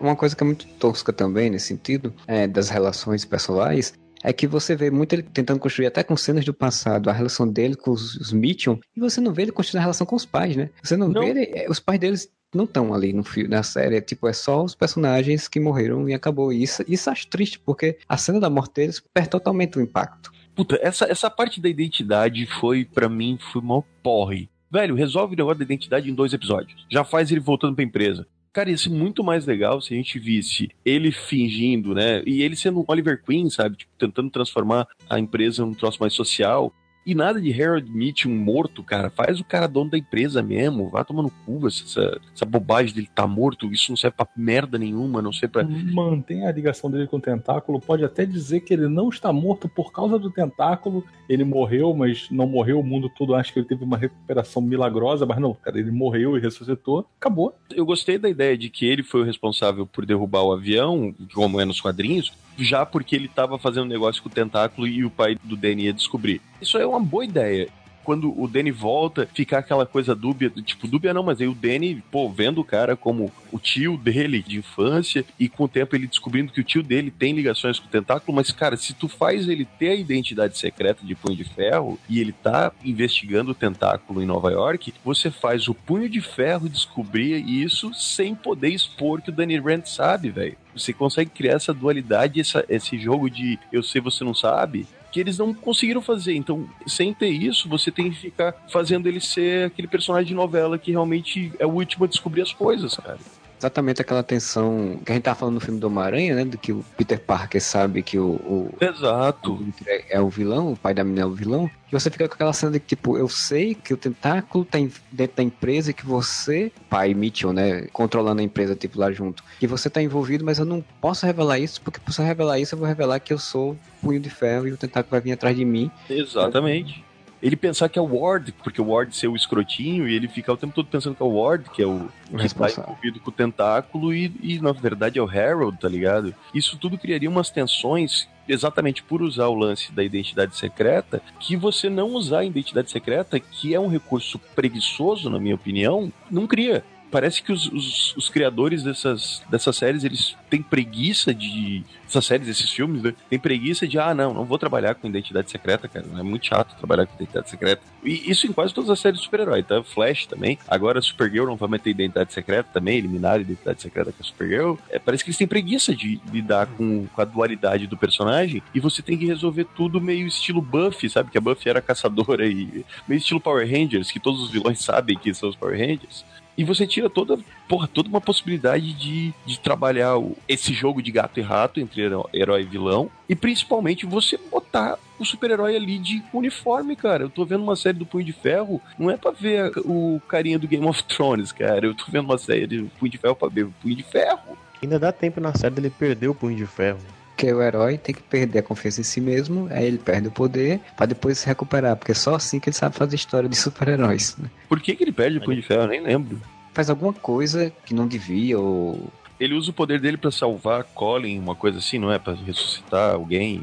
Uma coisa que é muito tosca também nesse sentido, é, das relações pessoais, é que você vê muito ele tentando construir até com cenas do passado a relação dele com os, os Mitchell, e você não vê ele construindo a relação com os pais, né? Você não, Não. vê ele, é, os pais deles não estão ali no filme, na série, é, tipo, é só os personagens que morreram e acabou. E isso, isso acho triste, porque a cena da morte deles perde totalmente o impacto. Puta, essa, essa parte da identidade foi, pra mim, foi mó porre. Velho, resolve o negócio da identidade em dois episódios. Já faz ele voltando pra empresa. Cara, ia ser muito mais legal se a gente visse ele fingindo, né? E ele sendo um Oliver Queen, sabe? Tipo, tentando transformar a empresa num troço mais social. E nada de Harold Mitchum morto, cara. Faz o cara dono da empresa mesmo. Vá tomando cu essa, essa bobagem dele tá morto. Isso não serve pra merda nenhuma, não serve pra. Mantém a ligação dele com o tentáculo, pode até dizer que ele não está morto por causa do tentáculo. Ele morreu, mas não morreu. O mundo todo acha que ele teve uma recuperação milagrosa, mas não, cara, ele morreu e ressuscitou. Acabou. Eu gostei da ideia de que ele foi o responsável por derrubar o avião, como é nos quadrinhos, já porque ele tava fazendo negócio com o tentáculo e o pai do Danny ia descobrir. Isso é uma boa ideia. Quando o Danny volta, fica aquela coisa dúbia, tipo, dúbia não, mas aí o Danny, pô, vendo o cara como o tio dele de infância, e com o tempo ele descobrindo que o tio dele tem ligações com o tentáculo, mas, cara, se tu faz ele ter a identidade secreta de Punho de Ferro, e ele tá investigando o tentáculo em Nova York, você faz o Punho de Ferro descobrir isso sem poder expor que o Danny Rand sabe, velho. Você consegue criar essa dualidade, essa, esse jogo de eu sei, você não sabe, que eles não conseguiram fazer. Então, sem ter isso, você tem que ficar fazendo ele ser aquele personagem de novela que realmente é o último a descobrir as coisas, cara. Exatamente aquela tensão que a gente tava falando no filme do Homem-Aranha, né? Do que o Peter Parker sabe que o, o, o Exato. Victor é, é o vilão, o pai da menina é o vilão, que você fica com aquela cena de que, tipo, eu sei que o tentáculo tá dentro da empresa e que você, pai Mitchell, né, controlando a empresa, tipo, lá junto, que você tá envolvido, mas eu não posso revelar isso, porque se eu revelar isso, eu vou revelar que eu sou punho de ferro e o tentáculo vai vir atrás de mim. Exatamente. Ele pensar que é o Ward, porque o Ward ser o escrotinho, e ele ficar o tempo todo pensando que é o Ward, que é o que tá responsável. envolvido com o tentáculo, e, e na verdade é o Harold, tá ligado? Isso tudo criaria umas tensões exatamente por usar o lance da identidade secreta, que você não usar a identidade secreta, que é um recurso preguiçoso, na minha opinião, não cria. Parece que os, os- os criadores dessas, dessas séries, eles têm preguiça de. Essas séries, esses filmes, né? Tem preguiça de, ah, não, não vou trabalhar com identidade secreta, cara. É muito chato trabalhar com identidade secreta. E isso em quase todas as séries de super-herói, tá? Flash também. Agora Supergirl não vai meter identidade secreta também, eliminar a identidade secreta com a Supergirl. É, parece que eles têm preguiça de lidar com, com a dualidade do personagem e você tem que resolver tudo meio estilo Buffy, sabe? Que a Buffy era caçadora e meio estilo Power Rangers, que todos os vilões sabem que são os Power Rangers. E você tira toda, porra, toda uma possibilidade de, de trabalhar o- esse jogo de gato e rato entre heró- herói e vilão. E principalmente você botar o super-herói ali de uniforme, cara. Eu tô vendo uma série do Punho de Ferro, não é pra ver o carinha do Game of Thrones, cara. Eu tô vendo uma série do Punho de Ferro pra ver o Punho de Ferro. Ainda dá tempo na série dele perder o punho de ferro. Porque o herói tem que perder a confiança em si mesmo, aí ele perde o poder pra depois se recuperar, porque é só assim que ele sabe fazer história de super-heróis. né? Por que, que ele perde o Punho de Ferro? Eu nem lembro. Faz alguma coisa que não devia, ou Ele usa o poder dele pra salvar Colin, uma coisa assim, não é? Pra ressuscitar alguém.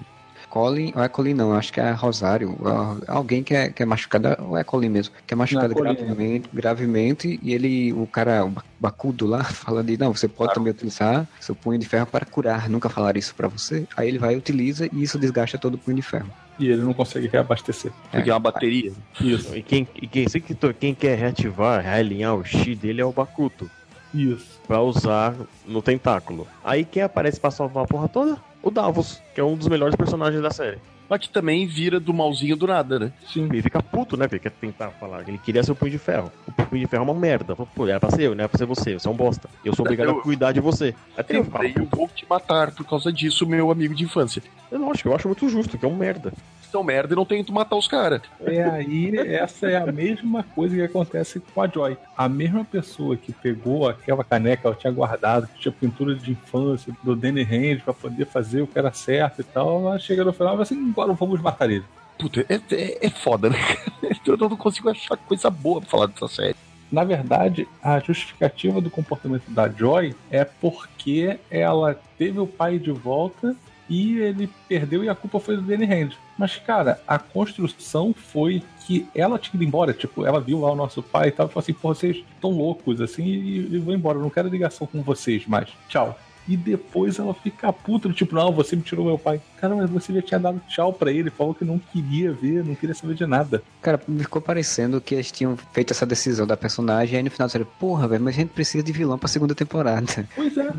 Colin, ou é Colin não, acho que é Rosário, ou alguém que é, que é machucada, ou é Colin mesmo, que é machucado Colin. gravemente, gravemente, e ele, o cara, o ba- Bacudo lá, fala de, não, você pode também utilizar seu punho de ferro para curar, nunca falar isso pra você. Aí ele vai e utiliza, e isso desgasta todo o punho de ferro. E ele não consegue reabastecer. Porque é uma bateria. Isso, E quem, e quem, sei que to- quem quer reativar, realinhar o X dele é o Bakuto. isso. Pra usar no tentáculo. Aí quem aparece pra salvar a porra toda? O Davos, que é um dos melhores personagens da série. Mas que também vira do malzinho do nada, né? Sim. Ele fica puto, né? Porque ele quer tentar falar. Ele queria ser o punho de ferro. O punho de ferro é uma merda. Pô, era pra ser eu, não era pra ser você. Você é um bosta. Eu sou obrigado Eu- a cuidar de você. Ele Eu, fala, eu vou te matar por causa disso, meu amigo de infância. eu não acho, eu acho muito justo, que é um merda. São merda e não tento matar os caras. É aí, essa é a mesma coisa que acontece com a Joy. A mesma pessoa que pegou aquela caneca, ela tinha guardado, que tinha pintura de infância do Danny Hand pra poder fazer o que era certo e tal, ela chega no final e fala assim, agora vamos matar ele. Puta, é, é, é foda, né? Eu não consigo achar coisa boa pra falar dessa série. Na verdade, a justificativa do comportamento da Joy é porque ela teve o pai de volta e ele perdeu e a culpa foi do Danny Hand. Mas, cara, a construção foi que ela tinha ido embora. Tipo, ela viu lá o nosso pai e tal, e falou assim: pô, vocês estão loucos, assim, e, e vou embora. Eu não quero ligação com vocês mais. Tchau. E depois ela fica puta, tipo, não, você me tirou meu pai. Cara, mas você já tinha dado tchau pra ele, falou que não queria ver, não queria saber de nada. Cara, me ficou parecendo que eles tinham feito essa decisão da personagem, aí no final disseram, porra, velho, mas a gente precisa de vilão pra segunda temporada. Pois é.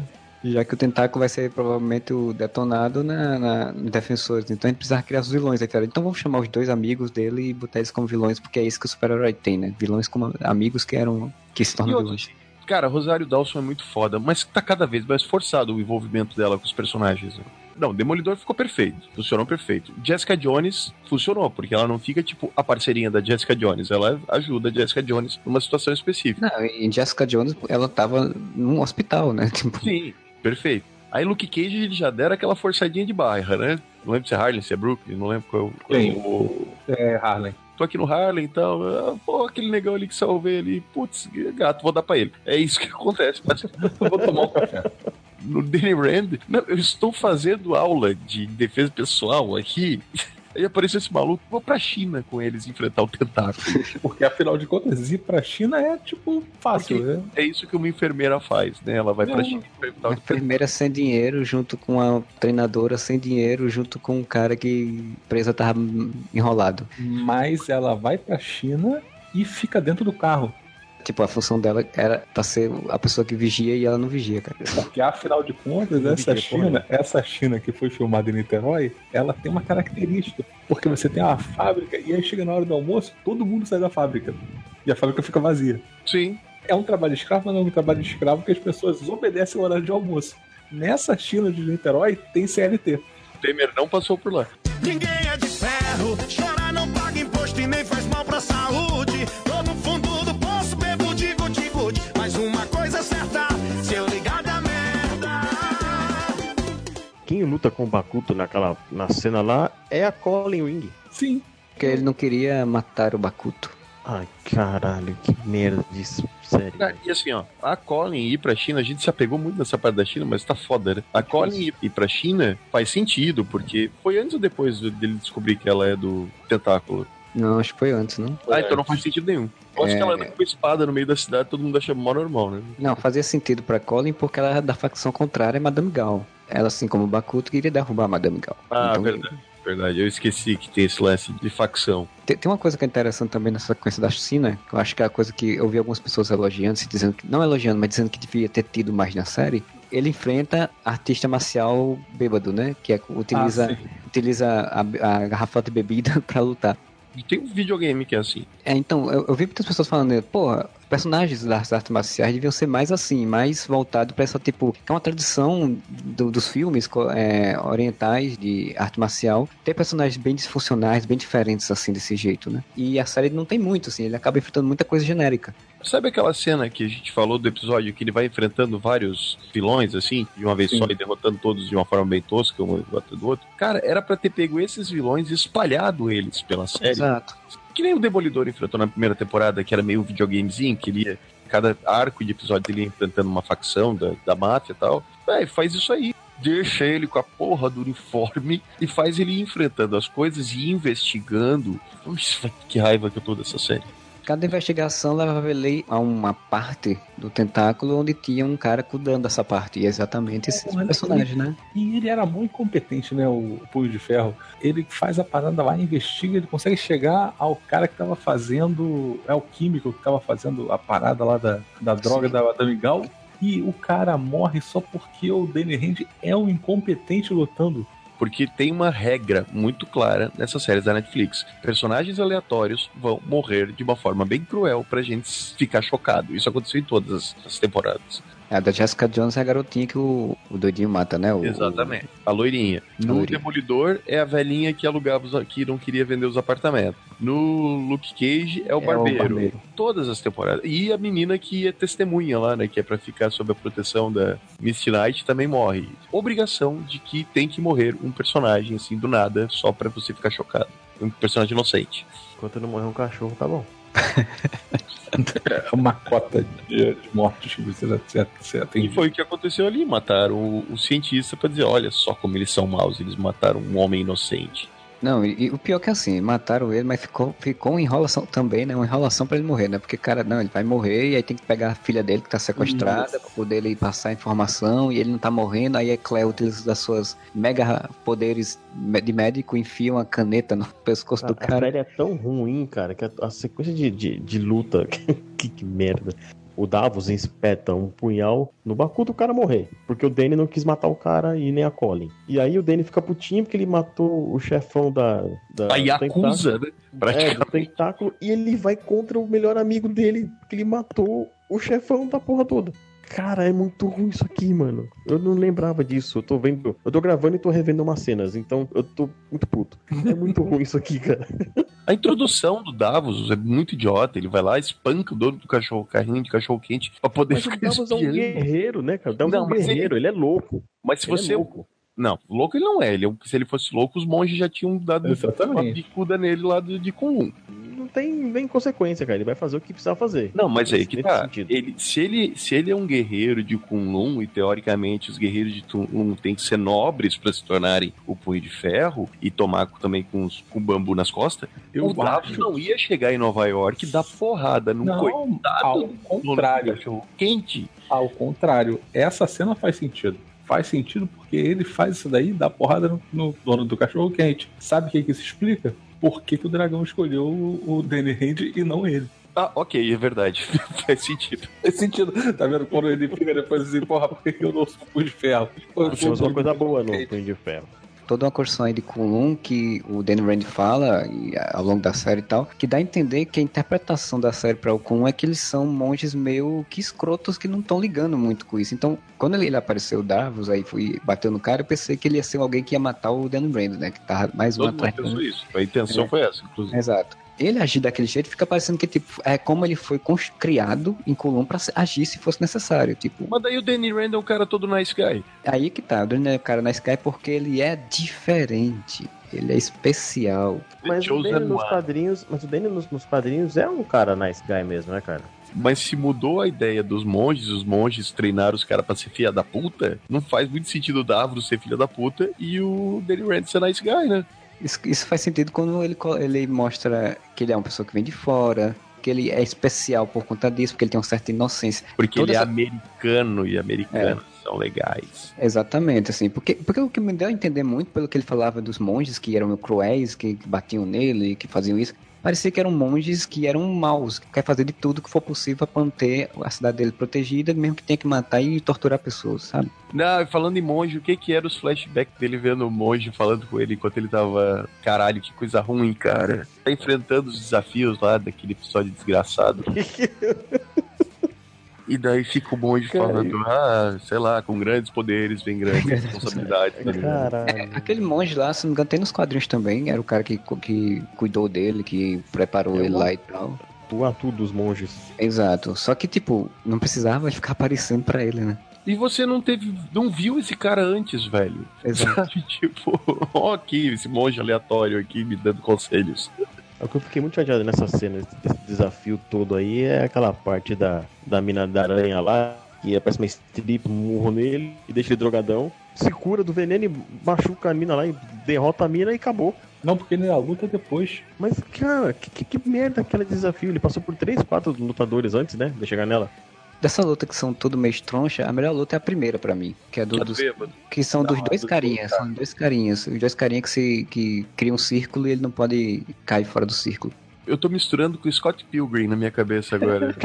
Já que o Tentáculo vai ser provavelmente o detonado na, na Defensores. Então a gente precisa criar os vilões. Aí, cara. Então vamos chamar os dois amigos dele e botar eles como vilões, porque é isso que o super-herói tem, né? Vilões como amigos que eram. que se E tornam vilões. Cara, Rosário Dawson é muito foda, mas tá cada vez mais forçado o envolvimento dela com os personagens. né? Não, Demolidor ficou perfeito, funcionou perfeito. Jessica Jones funcionou, porque ela não fica tipo a parceirinha da Jessica Jones, ela ajuda a Jessica Jones numa situação específica. Não, em Jessica Jones, ela tava num hospital, né? Tipo, Sim, perfeito. Aí Luke Cage ele já deram aquela forçadinha de barra, né? Não lembro se é Harlem, se é Brooklyn, não lembro qual, qual Quem? O. É, Harlem. Tô aqui no Harlem e tal. ah, Pô, aquele negão ali que salvei ali. Putz, gato, vou dar pra ele. É isso que acontece. Vou tomar um café. no Danny Rand, não, eu estou fazendo aula de defesa pessoal aqui. Aí apareceu esse maluco, vou pra China com eles enfrentar o tentáculo. Porque afinal de contas, ir pra China é tipo fácil, Porque- né? É isso que uma enfermeira faz, né? Ela vai pra Não. China enfrentar uma o enfermeira sem dinheiro, junto com a treinadora sem dinheiro, junto com um cara que a empresa tava enrolado. Mas ela vai pra China e fica dentro do carro. Tipo, a função dela era pra ser a pessoa que vigia e ela não vigia, cara. Porque afinal de contas, essa China, essa China que foi filmada em Niterói, ela tem uma característica. Porque você tem uma fábrica e aí chega na hora do almoço, todo mundo sai da fábrica. E a fábrica fica vazia. Sim. É um trabalho escravo, mas não é um trabalho escravo que as pessoas obedecem ao horário de almoço. Nessa China de Niterói tem CLT. O Temer não passou por lá. Ninguém é de ferro, chorar não paga imposto e nem faz mal pra saúde. Quem luta com o Bakuto naquela, na cena lá é a Colin Wing. Sim. Porque ele não queria matar o Bakuto. Ai, caralho, que merda disso, sério. Ah, E assim, ó, a Colin ir pra China, a gente se apegou muito nessa parte da China, mas tá foda, né? A Colin ir- pra China faz sentido, porque foi antes ou depois dele descobrir que ela é do tentáculo? Não, acho que foi antes, não? Ah, então não faz sentido nenhum. Eu acho É. que ela anda com uma espada no meio da cidade, todo mundo acha mó normal, né? Não, fazia sentido pra Colin porque ela era da facção contrária a Madame Gal. Ela, assim como o Bakuto, queria derrubar a Madame Gal. Ah, Então, verdade. Verdade, eu esqueci que tem esse lance de facção. Tem, tem uma coisa que é interessante também nessa sequência da China, que eu acho que é a coisa que eu vi algumas pessoas elogiando, se dizendo que, não elogiando, mas dizendo que devia ter tido mais na série. Ele enfrenta artista marcial bêbado, né? Que é, utiliza, Ah, utiliza a, a garrafa de bebida pra lutar. E tem um videogame que é assim. É, então, eu, eu vi muitas pessoas falando, porra, personagens das artes marciais deviam ser mais assim, mais voltado para essa tipo, que é uma tradição do- dos filmes é, orientais de arte marcial, ter personagens bem disfuncionais, bem diferentes assim desse jeito, né? E a série não tem muito assim, ele acaba enfrentando muita coisa genérica. Sabe aquela cena que a gente falou do episódio que ele vai enfrentando vários vilões, assim, de uma vez Sim. só e derrotando todos de uma forma bem tosca, um do outro? Cara, era pra ter pego esses vilões e espalhado eles pela série. Exato. Que nem o Demolidor enfrentou na primeira temporada, que era meio videogamezinho, que ele ia, cada arco de episódio ele ia enfrentando uma facção da, da máfia e tal. Véi, faz isso aí. Deixa ele com a porra do uniforme e faz ele ir enfrentando as coisas e investigando. Que raiva que eu tô dessa série. Cada investigação levava ele a uma parte do tentáculo onde tinha um cara cuidando dessa parte. E é exatamente esse Porra, personagem, né? E ele era muito incompetente, né? O Punho de Ferro. Ele faz a parada lá, investiga, ele consegue chegar ao cara que tava fazendo. É o químico que tava fazendo a parada lá da, da droga Sim. da, da Miguel. E o cara morre só porque o Danny Rand é um incompetente lutando. Porque tem uma regra muito clara nessas séries da Netflix. Personagens aleatórios vão morrer de uma forma bem cruel pra gente ficar chocado. Isso aconteceu em todas as- as temporadas. A da Jessica Jones é a garotinha que o, o doidinho mata, né? O, Exatamente. A loirinha. No loirinha. Demolidor é a velhinha que alugava os, que não queria vender os apartamentos. No Luke Cage é o É o barbeiro. barbeiro. Todas as temporadas. E a menina que é testemunha lá, né? Que é pra ficar sob a proteção da Misty Knight também morre. Obrigação de que tem que morrer um personagem assim do nada, só pra você ficar chocado. Um personagem inocente. Enquanto não morrer um cachorro, tá bom. Uma cota de, de mortes que você já, já, já E foi o que aconteceu ali. Mataram o, o cientista pra dizer: olha só como eles são maus, eles mataram um homem inocente. Não, e, e o pior que é assim, mataram ele, mas ficou, ficou uma enrolação também, né? Uma enrolação pra ele morrer, né? Porque, cara, não, ele vai morrer e aí tem que pegar a filha dele que tá sequestrada pra poder ele passar a informação e ele não tá morrendo, aí a Claire utiliza das suas mega poderes de médico, enfia uma caneta no pescoço do A, a cara. série é tão ruim, cara, que a, a sequência de, de, de luta. que, que merda. O Davos espeta um punhal no bacu do cara morrer. Porque o Danny não quis matar o cara e nem a Colin. E aí o Danny fica putinho porque ele matou o chefão da. da A Yakuza, né? É, do tentáculo. E ele vai contra o melhor amigo dele, que ele matou o chefão da porra toda. Cara, é muito ruim isso aqui, mano. Eu não lembrava disso. Eu tô vendo. Eu tô gravando e tô revendo umas cenas. Então eu tô muito puto. É muito ruim isso aqui, cara. A introdução do Davos é muito idiota. Ele vai lá, espanca o dono do cachorro, carrinho de cachorro quente, pra poder Mas o ficar Davos é um espiando. guerreiro, né, cara? O Davos é Não, um mas guerreiro, ele... é louco. Mas se Ele você. é louco. Não, louco ele não é. Ele é um- Se ele fosse louco, os monges já tinham dado uma Exatamente. bicuda nele lá de, de. Tem nem consequência, cara. Ele vai fazer o que precisar fazer. Não, mas aí que Nesse tá. sentido. Ele, se, ele, se ele é um guerreiro de Kunlun, e teoricamente os guerreiros de Kunlun têm que ser nobres pra se tornarem o punho de ferro e tomar também com, os- com bambu nas costas, Eu o Davos não ia chegar em Nova York e dar porrada num Não, coitado ao contrário. cachorro quente. Ao contrário, essa cena faz sentido. Faz sentido porque ele faz isso daí, dá porrada no, no dono do cachorro quente. Sabe o que, que isso explica? Por que, que o dragão escolheu o, Danny Rand e não ele? Ah, ok, é verdade. Faz sentido. Faz sentido. Tá vendo? Quando ele fica depois assim, porra, por que, eu não sou punho de ferro? Temos uma coisa boa no Punho de Ferro. Toda uma construção aí de Kunlun que o Danny Rand fala e, ao longo da série e tal, que dá a entender que a interpretação da série para o Kunlun é que eles são monges meio que escrotos que não estão ligando muito com isso. Então, quando ele, ele apareceu o Davos aí foi bateu no cara, eu pensei que ele ia ser alguém que ia matar o Danny Rand, né? Que tava mais Todo atrás. pensou isso. A intenção foi essa, inclusive. Exato. Ele agir daquele jeito fica parecendo que tipo é como ele foi criado em Colum para agir se fosse necessário, tipo. Mas daí o Danny Rand é um cara todo nice guy. Aí que tá, o Danny é o cara na Sky porque ele é diferente, ele é especial. Mas o Danny nos quadrinhos. Mas o Danny nos, nos quadrinhos é um cara nice guy mesmo, né, cara? Mas se mudou a ideia dos monges, os monges treinaram os caras pra ser filha da puta, não faz muito sentido o Davros ser filha da puta e o Danny Rand ser nice guy, né? Isso, isso faz sentido quando ele, ele mostra que ele é uma pessoa que vem de fora, que ele é especial por conta disso, porque ele tem uma certa inocência. Porque Toda ele é essa- americano e americanos são legais. Exatamente, assim, porque, porque o que me deu a entender muito pelo que ele falava dos monges que eram cruéis, que batiam nele, que faziam isso, parecia que eram monges que eram maus, que quer fazer de tudo que for possível para manter a cidade dele protegida, mesmo que tenha que matar e torturar pessoas, sabe? Não, falando em monge, o que que era os flashbacks dele vendo o monge falando com ele enquanto ele tava... Caralho, que coisa ruim, cara. Tá enfrentando os desafios lá daquele episódio desgraçado. E daí fica o monge Cara, falando, ah, sei lá, com grandes poderes vem grandes responsabilidades. Caralho. Aquele monge lá, se não me engano, tem nos quadrinhos também. Era o cara que, que cuidou dele, que preparou É ele o- lá e tal. Tu atu dos monges. Exato. Só que, tipo, não precisava ficar aparecendo pra ele, né? E você não teve, não viu esse cara antes, velho. Exato. Sabe, tipo, ó aqui, esse monge aleatório aqui me dando conselhos. O que eu fiquei muito chateado nessa cena, desse desafio todo aí, é aquela parte da, da mina da aranha lá, que aparece uma strip, murro nele, e deixa ele drogadão, se cura do veneno e machuca a mina lá e derrota a mina e acabou. Não, porque ele é a luta depois. Mas, cara, que, que, que merda aquele desafio. Ele passou por 3, 4 lutadores antes, né? De chegar nela. Dessa luta que são tudo meio troncha, a melhor luta é a primeira pra mim. Que é do, dos, que são dos Ah, dois dos carinhas. dois São dois carinhas. Os dois carinhas que, se, que criam um círculo e ele não pode cair fora do círculo. Eu tô misturando com o Scott Pilgrim na minha cabeça agora.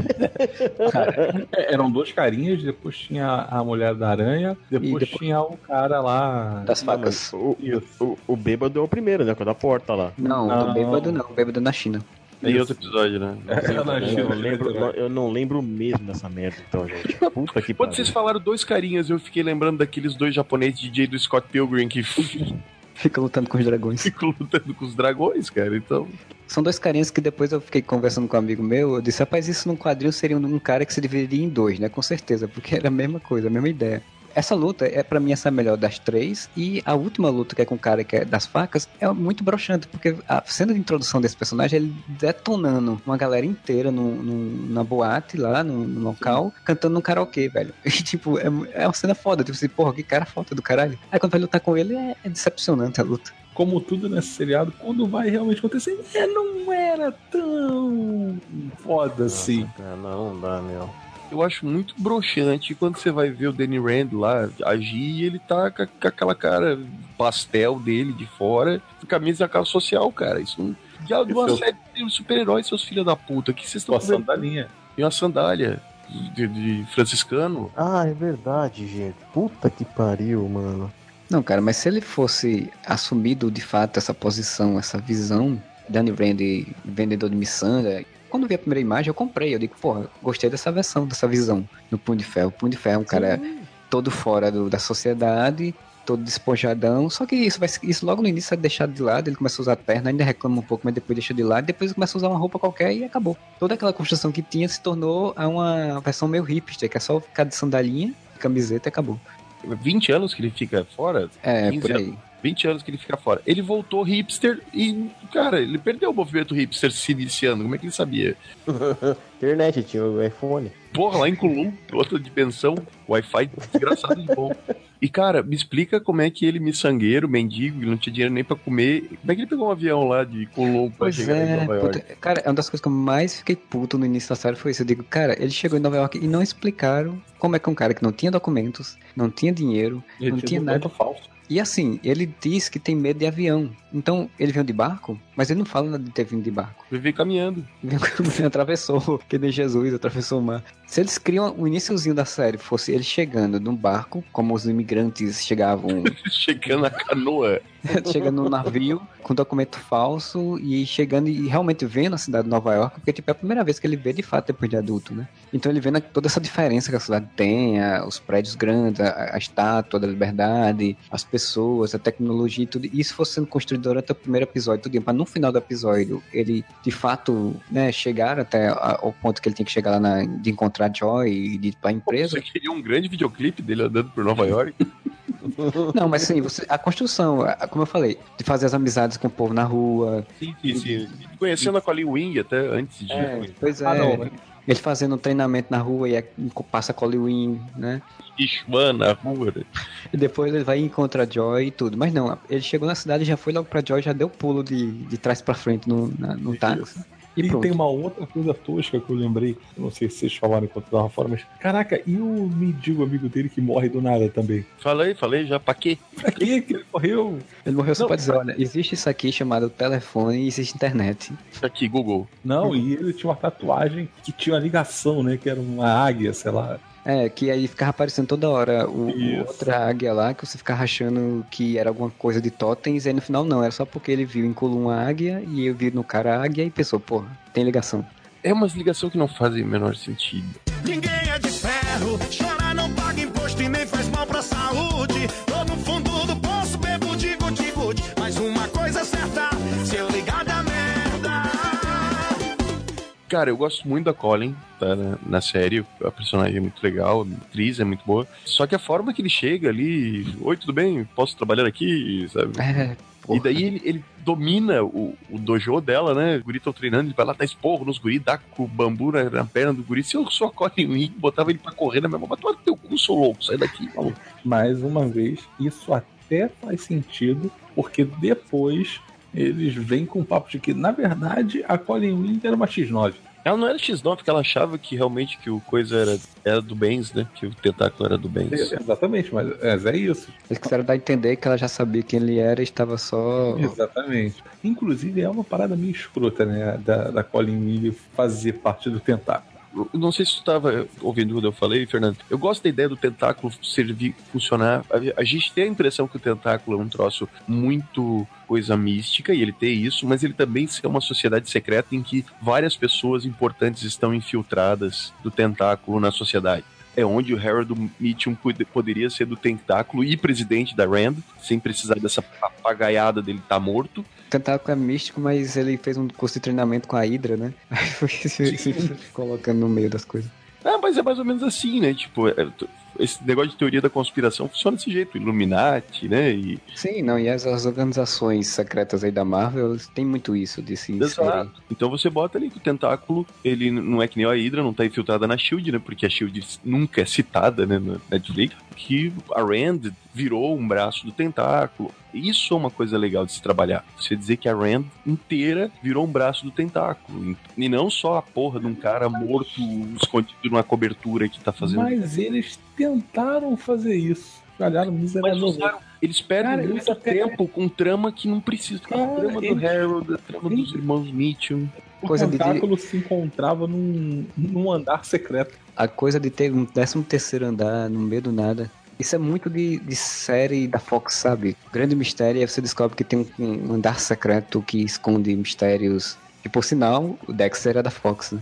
É, Eram dois carinhas, depois tinha a mulher da aranha, depois, depois- tinha o cara lá. Das Não, facas. mas o, o, o bêbado é o primeiro, né? Quando a porta lá. Não, Não. do bêbado não. O bêbado é na China. Tem outro episódio, né? Era na Eu China, não, lembro, eu não lembro mesmo dessa merda, então, gente. Puta que Quando vocês pariu. falaram dois carinhas, eu fiquei lembrando daqueles dois japoneses DJ do Scott Pilgrim que Fica lutando com os dragões. ficam lutando com os dragões, cara. Então, São dois carinhas que depois eu fiquei conversando com um amigo meu. Eu disse, rapaz, isso num quadril seria um, um cara que se dividiria em dois, né? Com certeza, porque era a mesma coisa, a mesma ideia. Essa luta é pra mim essa melhor das três. E a última luta, que é com o cara que é das facas, é muito broxante, porque a cena de introdução desse personagem é ele detonando uma galera inteira no, no- na boate lá, no, no local, cantando num karaokê, velho. E tipo, é, é uma cena foda. Tipo assim, porra, que cara foda do caralho. Aí quando vai lutar com ele, é, é decepcionante a luta. Como tudo nesse seriado, quando vai realmente acontecer, é, não era tão foda assim. Não, não dá, meu. Eu acho muito broxante quando você vai ver o Danny Rand lá agir e ele tá com, com aquela cara pastel dele de fora, camisa e cara social, cara. Isso não. Já de uma série de super-heróis, seus filhos da puta. que vocês estão a fazendo? sandalinha. E uma sandália de, de franciscano. Ah, é verdade, gente. Puta que pariu, mano. Não, cara, mas se ele fosse assumido de fato essa posição, essa visão, Danny Rand, vendedor de miçanga, quando eu vi a primeira imagem eu comprei. Eu digo, porra, gostei dessa versão, dessa visão no Punho de Ferro. O Punho de Ferro é um cara todo fora do- da sociedade, todo despojadão. Só que isso, vai, isso logo no início é deixado de lado. Ele começa a usar a perna, ainda reclama um pouco, mas depois deixa de lado. Depois ele começa a usar uma roupa qualquer e acabou. Toda aquela construção que tinha se tornou a uma versão meio hipster, que é só ficar de sandalinha, camiseta e acabou. 20 anos que ele fica fora. É, 15 por aí. 20 anos que ele fica fora. Ele voltou hipster e, cara, ele perdeu o movimento hipster se iniciando. Como é que ele sabia? Internet, tinha o iPhone. Porra, lá em Colum, outra dimensão, Wi-Fi desgraçado de bom. E, cara, me explica como é que ele, miçangueiro, mendigo, não tinha dinheiro nem pra comer. Como é que ele pegou um avião lá de Colum pra Pois chegar em é, Nova York? puta, cara, é uma das coisas que eu mais fiquei puto no início da série foi isso. Eu digo, cara, ele chegou em Nova York e não explicaram como é que um cara que não tinha documentos, não tinha dinheiro, Ele não tinha tinha nada. falso. E assim, ele diz que tem medo de avião. Então, ele veio de barco, mas ele não fala de ter vindo de barco. Ele veio caminhando. Ele atravessou, que nem Jesus atravessou o mar. Se eles criam o iníciozinho da série, fosse ele chegando num barco, como os imigrantes chegavam Chegando na canoa. chegando no navio com documento falso e chegando e realmente vendo a cidade de Nova York, porque tipo, é a primeira vez que ele vê de fato depois de adulto, né? Então ele vendo toda essa diferença que a cidade tem, a- os prédios grandes, a, a estátua da liberdade, as pessoas, a tecnologia e tudo. E isso fosse sendo construído durante o primeiro episódio, tudo, para no final do episódio ele de fato né, chegar até a- ao ponto que ele tem que chegar lá na- de encontrar Joy e de ir pra empresa. Você queria um grande videoclipe dele andando por Nova York? Não, mas assim, você, a construção, a- como eu falei, de fazer as amizades com o povo na rua, sim, sim, sim. Conhecendo a Colin Wing até antes de. Pois é. Ah, não, né? Ele fazendo um treinamento na rua e aí passa Colin né? Ishman na rua. né? E depois ele vai e encontra a Joy e tudo. Mas não, ele chegou na cidade, já foi logo pra Joy, já deu pulo de, de trás pra frente no, na- no táxi. E, E tem uma outra coisa tosca que eu lembrei, eu não sei se vocês falaram enquanto eu tava fora, mas caraca, e o mendigo amigo dele que morre do nada também? Falei, falei já, pra quê? Pra que que ele morreu? Ele morreu só Não, pra dizer, olha, existe isso aqui chamado telefone e existe internet. Aqui, Google. Não, e ele tinha uma tatuagem que tinha uma ligação, né? Que era uma águia, sei lá. É, que aí ficava aparecendo toda hora o, o outra águia lá, que você ficava achando que era alguma coisa de totens, e aí no final não, era só porque ele viu em Colum uma águia, e eu vi no cara a águia e pensou, porra, tem ligação. É umas ligações que não fazem o menor sentido. Ninguém é de ferro, chora, não paga imposto e nem faz mal pra saúde. Tô no fundo do poço, bebo de gude-gude. Mas uma coisa é certa, Cara, eu gosto muito da Colin, tá, na, na série. A personagem é muito legal, a atriz é muito boa. Só que a forma que ele chega ali, oi, tudo bem? Posso trabalhar aqui? Sabe? É, E daí ele, ele domina o, o dojo dela, né? Os guri estão treinando, ele vai lá, dá esporro nos guri, dá com o bambu na, na perna do guri. Se eu sou a Colin Wing, botava ele pra correr na minha mão, mas tu teu cu, sou louco, sai daqui, maluco. Mais uma vez, isso até faz sentido, porque depois eles vêm com o papo de que, na verdade, a Colin Wing era uma X9. Ela não era X9, porque ela achava que realmente que o coisa era, era do Benz, né? Que o tentáculo era do Benz. Exatamente, mas mas é isso. Eles quiseram dar a entender que ela já sabia quem ele era e estava só. Exatamente. Inclusive, é uma parada meio escrota, né? Da, da Colin Wing fazer parte do tentáculo. Não sei se tu estava ouvindo quando eu falei, Fernando. Eu gosto da ideia do tentáculo servir, funcionar. A gente tem a impressão que o tentáculo é um troço muito coisa mística, e ele tem isso, mas ele também é uma sociedade secreta em que várias pessoas importantes estão infiltradas do tentáculo na sociedade. É onde o Harold Mitchum pod- poderia ser do tentáculo e presidente da Rand, sem precisar dessa papagaiada dele estar morto. O tentáculo é místico, mas ele fez um curso de treinamento com a Hydra, né? Aí foi se, se colocando no meio das coisas. Ah, mas é mais ou menos assim, né? Tipo, é- esse negócio de teoria da conspiração funciona desse jeito, Illuminati, né? E, Sim, não, e as, as organizações secretas aí da Marvel têm muito isso, de se. Exato. Então você bota ali que o tentáculo, ele não é que nem a Hydra, não tá infiltrada na SHIELD, né? Porque a SHIELD nunca é citada, né, na Netflix. Que a Rand virou um braço do tentáculo. Isso é uma coisa legal de se trabalhar. Você dizer que a Rand inteira virou um braço do tentáculo. E não só a porra de um cara morto, escondido numa cobertura que tá fazendo. Mas eles tentaram fazer isso. Falharam miseravelmente. eles perdem Cara, eles muito até- tempo com trama que não precisa. A Cara, trama do eles- Harold, a trama dos eles- irmãos Mitchum. O Coisa de- tentáculo se encontrava num, num andar secreto. A coisa de ter um 13 terceiro andar no meio do nada. Isso é muito de, de série da Fox, sabe? O grande mistério é você descobre que tem um, um andar secreto que esconde mistérios. E por sinal, o Dexter era da Fox, né?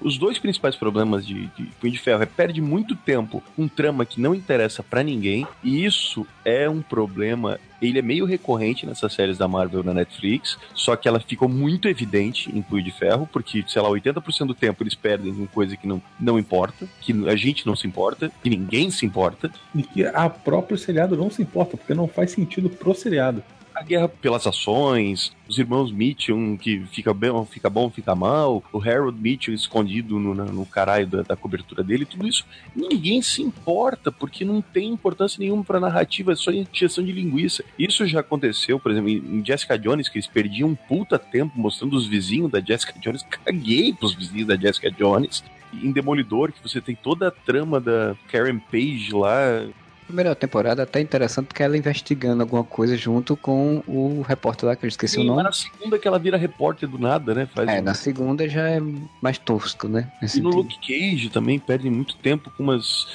Os dois principais problemas de, de Punho de Ferro é perde muito tempo com trama que não interessa pra ninguém, e isso é um problema. Ele é meio recorrente nessas séries da Marvel na Netflix, só que ela ficou muito evidente em Punho de Ferro, porque, sei lá, 80% do tempo eles perdem com coisa que não, não importa, que a gente não se importa, que ninguém se importa. E que a próprio seriado não se importa, porque não faz sentido pro seriado. A guerra pelas ações, os irmãos Mitchum, que fica bom, fica bom, fica mal, o Harold Mitchum escondido no, no caralho da, da cobertura dele, tudo isso, ninguém se importa, porque não tem importância nenhuma pra narrativa, é só injeção de linguiça. Isso já aconteceu, por exemplo, em em Jessica Jones, que eles perdiam um puta tempo mostrando os vizinhos da Jessica Jones, caguei pros vizinhos da Jessica Jones. Em Demolidor, que você tem toda a trama da Karen Page lá, Primeira temporada até interessante porque ela investigando alguma coisa junto com o repórter lá, que eu esqueci Sim, o mas nome. na segunda que ela vira repórter do nada, né? Faz É, um- na segunda já é mais tosco, né? E no sentido. Luke Cage também perdem muito tempo com umas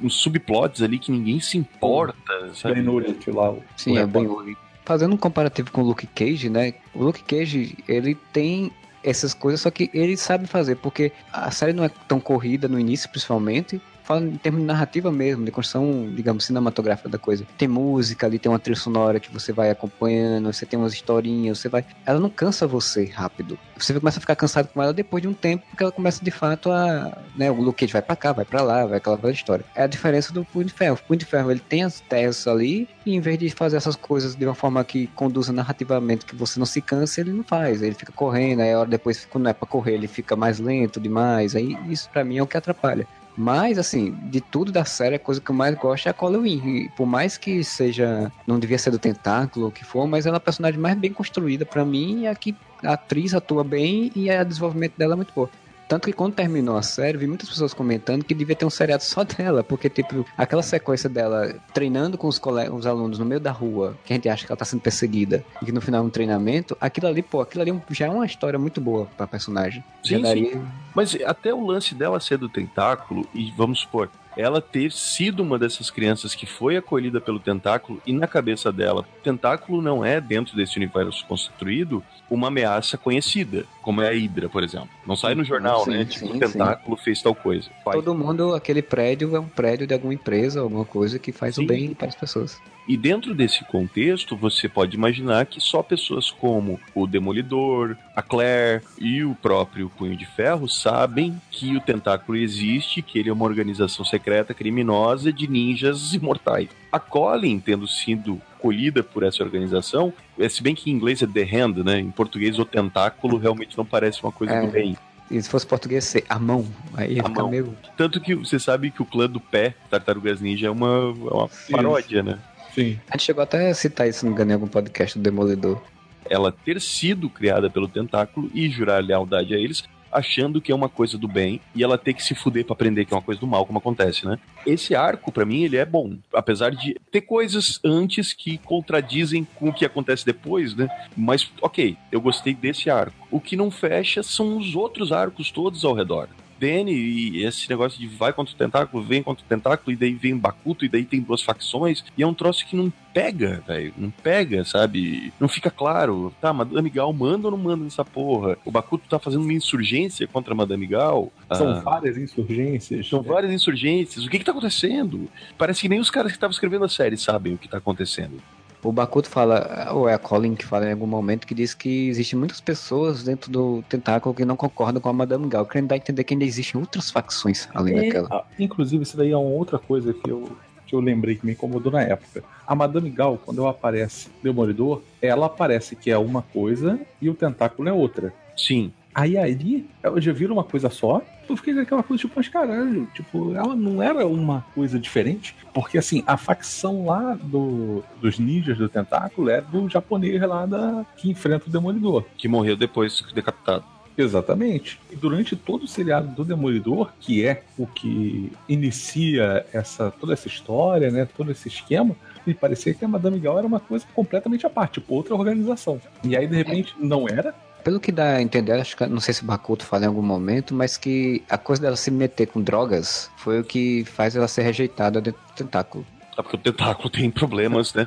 uns subplots ali que ninguém se importa, sabe? Ben Urich lá. o- Sim, o é único. Fazendo um comparativo com o Luke Cage, né? O Luke Cage, ele tem essas coisas, só que ele sabe fazer, porque a série não é tão corrida no início, principalmente. Fala em termos de narrativa mesmo, de construção, digamos, cinematográfica da coisa. Tem música ali, tem uma trilha sonora que você vai acompanhando, você tem umas historinhas, você vai. Ela não cansa você rápido. Você começa a ficar cansado com ela depois de um tempo, porque ela começa de fato a. Né, o Luke vai pra cá, vai pra lá, vai aquela velha história. É a diferença do Punho de Ferro. O Punho de Ferro ele tem as terras ali, e em vez de fazer essas coisas de uma forma que conduza narrativamente, que você não se canse, ele não faz. Ele fica correndo, aí a hora depois, quando é pra correr, ele fica mais lento demais. Aí isso pra mim é o que atrapalha. Mas, assim, de tudo da série, a coisa que eu mais gosto é a Colin E por mais que seja. Não devia ser do tentáculo o que for, mas ela é a personagem mais bem construída pra mim. E a que a atriz atua bem e o desenvolvimento dela é muito boa. Tanto que quando terminou a série, vi muitas pessoas comentando que devia ter um seriado só dela, porque, tipo, aquela sequência dela treinando com os, cole... os alunos no meio da rua, que a gente acha que ela tá sendo perseguida, e que no final é um treinamento, aquilo ali, pô, aquilo ali já é uma história muito boa pra personagem. Sim, daria. Mas até o lance dela ser do tentáculo, e vamos supor, ela ter sido uma dessas crianças que foi acolhida pelo tentáculo e na cabeça dela, o tentáculo não é, dentro desse universo construído, uma ameaça conhecida, como é a Hydra, por exemplo. Não sai no jornal, Sim, né? sim, Tipo, sim. o tentáculo fez tal coisa. Faz. Todo mundo, aquele prédio é um prédio de alguma empresa, alguma coisa que faz o bem para as pessoas. E dentro desse contexto, você pode imaginar que só pessoas como o Demolidor, a Claire e o próprio Punho de Ferro sabem que o tentáculo existe, que ele é uma organização secreta criminosa de ninjas imortais. A Colin, tendo sido colhida por essa organização, é, se bem que em inglês é The Hand, né? Em português o tentáculo realmente não parece uma coisa É. do bem. E se fosse português, ser a mão, aí A fica mão. meio. Tanto que você sabe que o clã do pé, Tartarugas Ninja, é uma, é uma paródia, né? Sim. A gente chegou até a citar isso, se não me engano, em algum podcast do Demolidor. ela ter sido criada pelo tentáculo e jurar lealdade a eles, achando que é uma coisa do bem e ela ter que se fuder pra aprender que é uma coisa do mal, como acontece, né? Esse arco, pra mim, ele é bom, apesar de ter coisas antes que contradizem com o que acontece depois, né? Mas, ok, eu gostei desse arco. O que não fecha são os outros arcos todos ao redor. E esse negócio de vai contra o tentáculo, vem contra o tentáculo, e daí vem Bakuto, e daí tem duas facções, e é um troço que não pega, velho. Não pega, sabe? Não fica claro. Tá, Madame Gal manda ou não manda nessa porra? O Bakuto tá fazendo uma insurgência contra a Madame Gal. São Ah, várias insurgências. são várias insurgências. O que que tá acontecendo? Parece que nem os caras que estavam escrevendo a série sabem o que tá acontecendo. O Bakuto fala, ou é a Colin que fala em algum momento, que diz que existem muitas pessoas dentro do tentáculo que não concordam com a Madame Gal, querendo dar a entender que ainda existem outras facções além É, daquela. ah, inclusive, isso daí é uma outra coisa que eu, que eu lembrei que me incomodou na época. A Madame Gal, quando ela aparece Demolidor, ela aparece que é uma coisa e o tentáculo é outra. Sim. Aí ali, eu já vira uma coisa só. Eu fiquei com aquela coisa, tipo, mas caralho, tipo, ela não era uma coisa diferente. Porque assim, a facção lá do, dos ninjas do tentáculo é do japonês lá da, que enfrenta o Demolidor. Que morreu depois decapitado. Exatamente. E durante todo o seriado do Demolidor, que é o que inicia essa toda essa história, né, todo esse esquema, me parecia que a Madame Gal era uma coisa completamente à parte, tipo, outra organização. E aí, de repente, não era. Pelo que dá a entender, acho que não sei se o Bakuto fala em algum momento, mas que a coisa dela se meter com drogas foi o que faz ela ser rejeitada dentro do tentáculo. Ah, porque o tentáculo tem problemas, né?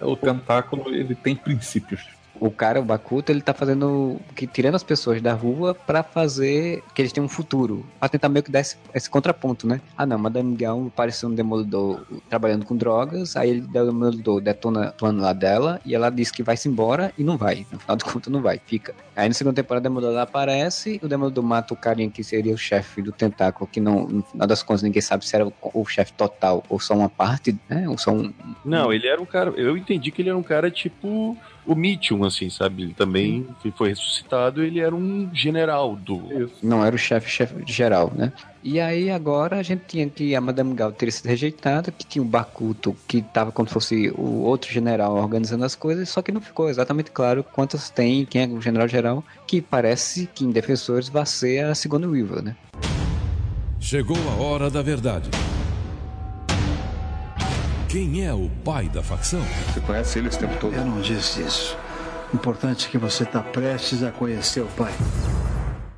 O tentáculo, ele tem princípios. O cara, o Bakuto, ele tá fazendo que tirando as pessoas da rua pra fazer que eles tenham um futuro, pra tentar meio que dar esse, esse contraponto, né? Ah, não, Madame Gal apareceu um demolidor trabalhando com drogas, aí ele demolidor detona o plano lá dela e ela diz que vai se embora e não vai. No final do conto não vai, fica. Aí na segunda temporada o demolidor aparece, o demolidor mata o carinha que seria o chefe do tentáculo, que não, no final das contas ninguém sabe se era o, o chefe total ou só uma parte, né? Ou só um, Não, ele era um cara. Eu entendi que ele era um cara tipo o Mitchum, assim, sabe? Ele também foi ressuscitado, ele era um general do. Não era o chefe, chefe geral, né? E aí agora a gente tinha que a Madame Gal teria sido rejeitada, que tinha o Bakuto, que tava como se fosse o outro general organizando as coisas, só que não ficou exatamente claro quantas tem, quem é o general geral, que parece que em Defensores vai ser a segunda Weaver, né? Chegou a hora da verdade. Quem é o pai da facção? Você conhece ele esse tempo todo? Eu não disse isso. O importante é que você está prestes a conhecer o pai.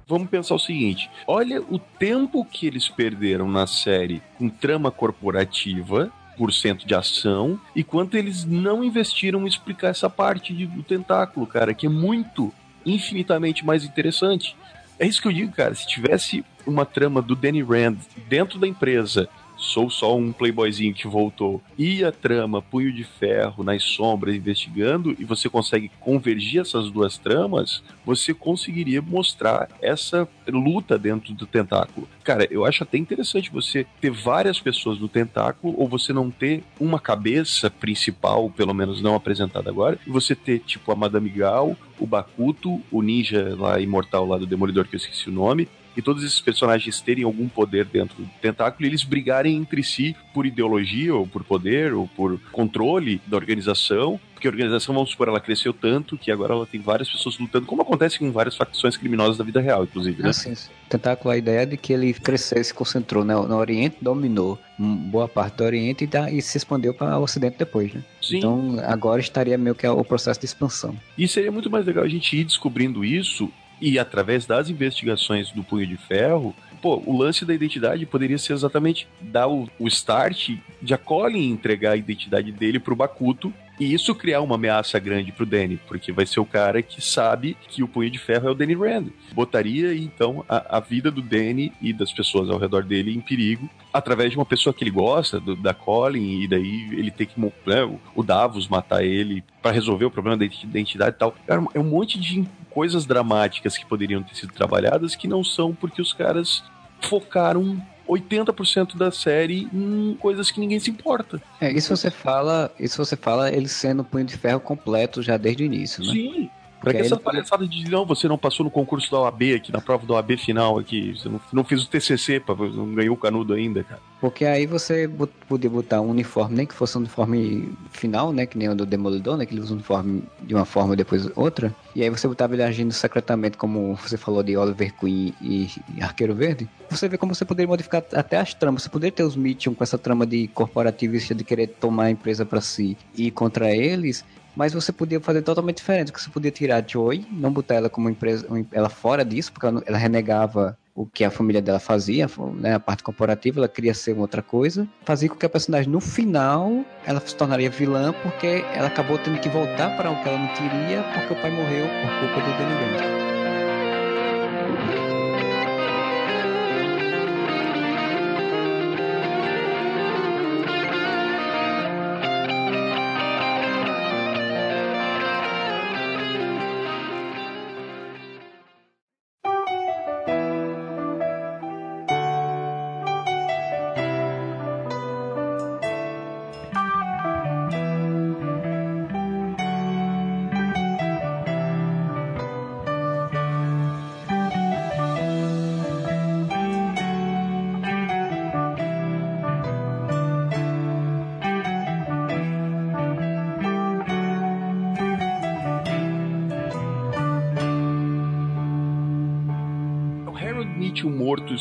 Vamos pensar o seguinte: olha o tempo que eles perderam na série com trama corporativa, por cento de ação, e quanto eles não investiram em explicar essa parte de- do tentáculo, cara, que é muito, infinitamente mais interessante. É isso que eu digo, cara. Se tivesse uma trama do Danny Rand dentro da empresa, sou só um playboyzinho que voltou, e a trama Punho de Ferro nas sombras investigando, e você consegue convergir essas duas tramas, você conseguiria mostrar essa luta dentro do tentáculo. Cara, eu acho até interessante você ter várias pessoas no tentáculo, ou você não ter uma cabeça principal, pelo menos não apresentada agora, e você ter, tipo, a Madame Gal, o Bakuto, o ninja lá imortal lá do Demolidor, que eu esqueci o nome, e todos esses personagens terem algum poder dentro do tentáculo e eles brigarem entre si por ideologia, ou por poder, ou por controle da organização. Porque a organização, vamos supor, ela cresceu tanto que agora ela tem várias pessoas lutando, como acontece com várias facções criminosas da vida real, inclusive, né? Assim, o tentáculo, a ideia de que ele cresceu e se concentrou né, no Oriente, dominou boa parte do Oriente e, da- e se expandeu para o Ocidente depois, né? Sim. Então agora estaria meio que o processo de expansão. E seria muito mais legal a gente ir descobrindo isso e através das investigações do Punho de Ferro pô, o lance da identidade poderia ser exatamente dar o, o start de a Colin entregar a identidade dele pro Bakuto e isso criar uma ameaça grande pro Danny, porque vai ser o cara que sabe que o punho de ferro é o Danny Rand. Botaria, então, a, a vida do Danny e das pessoas ao redor dele em perigo, através de uma pessoa que ele gosta, do, da Colin, e daí ele tem que, né, o Davos matar ele para resolver o problema da identidade e tal. É um monte de coisas dramáticas que poderiam ter sido trabalhadas que não são porque os caras focaram 80% da série em coisas que ninguém se importa. É, isso você fala, isso você fala ele sendo punho de ferro completo já desde o início, né? Sim. Pra que essa palhaçada de não, você não passou no concurso da OAB aqui, na prova da OAB final aqui, você não, não fez o TCC, pra, não ganhou o canudo ainda, cara. Porque aí você podia botar um uniforme, nem que fosse um uniforme final, né, que nem o do Demolidor, né, que ele usa um uniforme de uma forma e depois outra, e aí você botava ele agindo secretamente, como você falou de Oliver Queen e, e Arqueiro Verde, você vê como você poderia modificar até as tramas, você poderia ter os Mitchum com essa trama de corporativista de querer tomar a empresa para si e ir contra eles, mas você podia fazer totalmente diferente, que você podia tirar a Joy, não botar ela como empresa, ela fora disso, porque ela, ela renegava o que a família dela fazia, né, a parte corporativa, ela queria ser outra coisa, fazia com que a personagem no final ela se tornaria vilã porque ela acabou tendo que voltar para o que ela não queria porque o pai morreu por culpa do Danny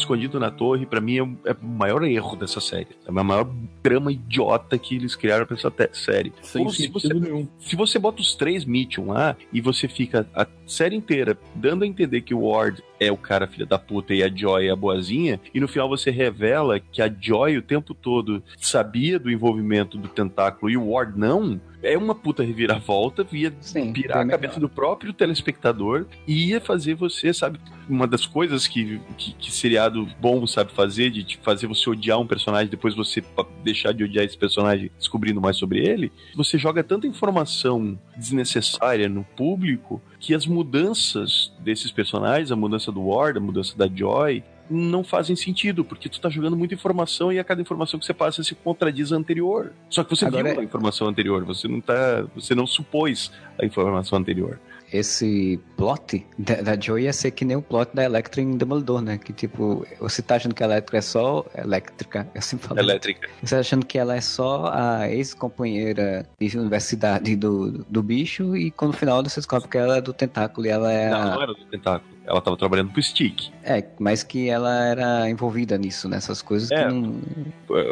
escondido na torre, para mim, é, o, é, o maior erro dessa série. É o maior drama idiota que eles criaram pra essa série. Sem se você, nenhum. Se você bota os três Mitchum lá e você fica a série inteira dando a entender que o Ward é o cara filha da puta e a Joy é a boazinha, e no final você revela que a Joy o tempo todo sabia do envolvimento do tentáculo e o Ward não, é uma puta reviravolta, via Sim, pirar a cabeça do próprio telespectador e ia fazer você, sabe, uma das coisas que, que, que seriado bom sabe fazer, de, de fazer você odiar um personagem, depois você deixar de odiar esse personagem descobrindo mais sobre ele, você joga tanta informação desnecessária no público que as mudanças desses personagens, a mudança do Ward, a mudança da Joy, não fazem sentido, porque tu tá jogando muita informação e a cada informação que você passa se contradiz a anterior. Só que você Agora viu é... a informação anterior, você não tá. Você não supôs a informação anterior esse plot da, da Joy ia ser que nem o plot da Electra em Demolidor, né? Que tipo, você tá achando que a Electra é só elétrica, eu sempre falo. Elétrica. Você tá achando que ela é só a ex-companheira de universidade do, do bicho e quando no final você descobre que ela é do tentáculo e ela é. Não, a... não era do tentáculo. Ela tava trabalhando pro Stick. É, mas que ela era envolvida nisso, nessas coisas é, que não.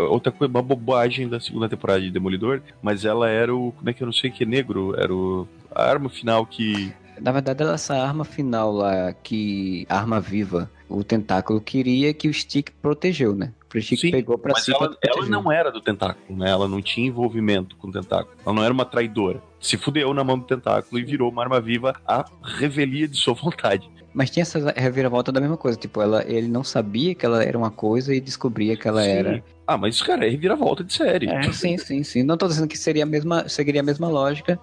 Outra coisa, uma bobagem da segunda temporada de Demolidor, mas ela era o. Como é que eu não sei que é negro? Era o a arma final que. Na verdade, essa arma final lá, que. arma viva, o tentáculo queria que o Stick protegeu, né? O Stick Sim, pegou pra mas si. Ela, ela não era do tentáculo, né? Ela não tinha envolvimento com o tentáculo. Ela não era uma traidora. Se fudeu na mão do tentáculo e virou uma arma viva à revelia de sua vontade. Mas tinha essa reviravolta da mesma coisa, tipo, ela, ele não sabia que ela era uma coisa e descobria que ela sim. era. Ah, mas isso, cara, é reviravolta de série. É, sim, sim, sim. Não tô dizendo que seria a mesma, seguiria a mesma lógica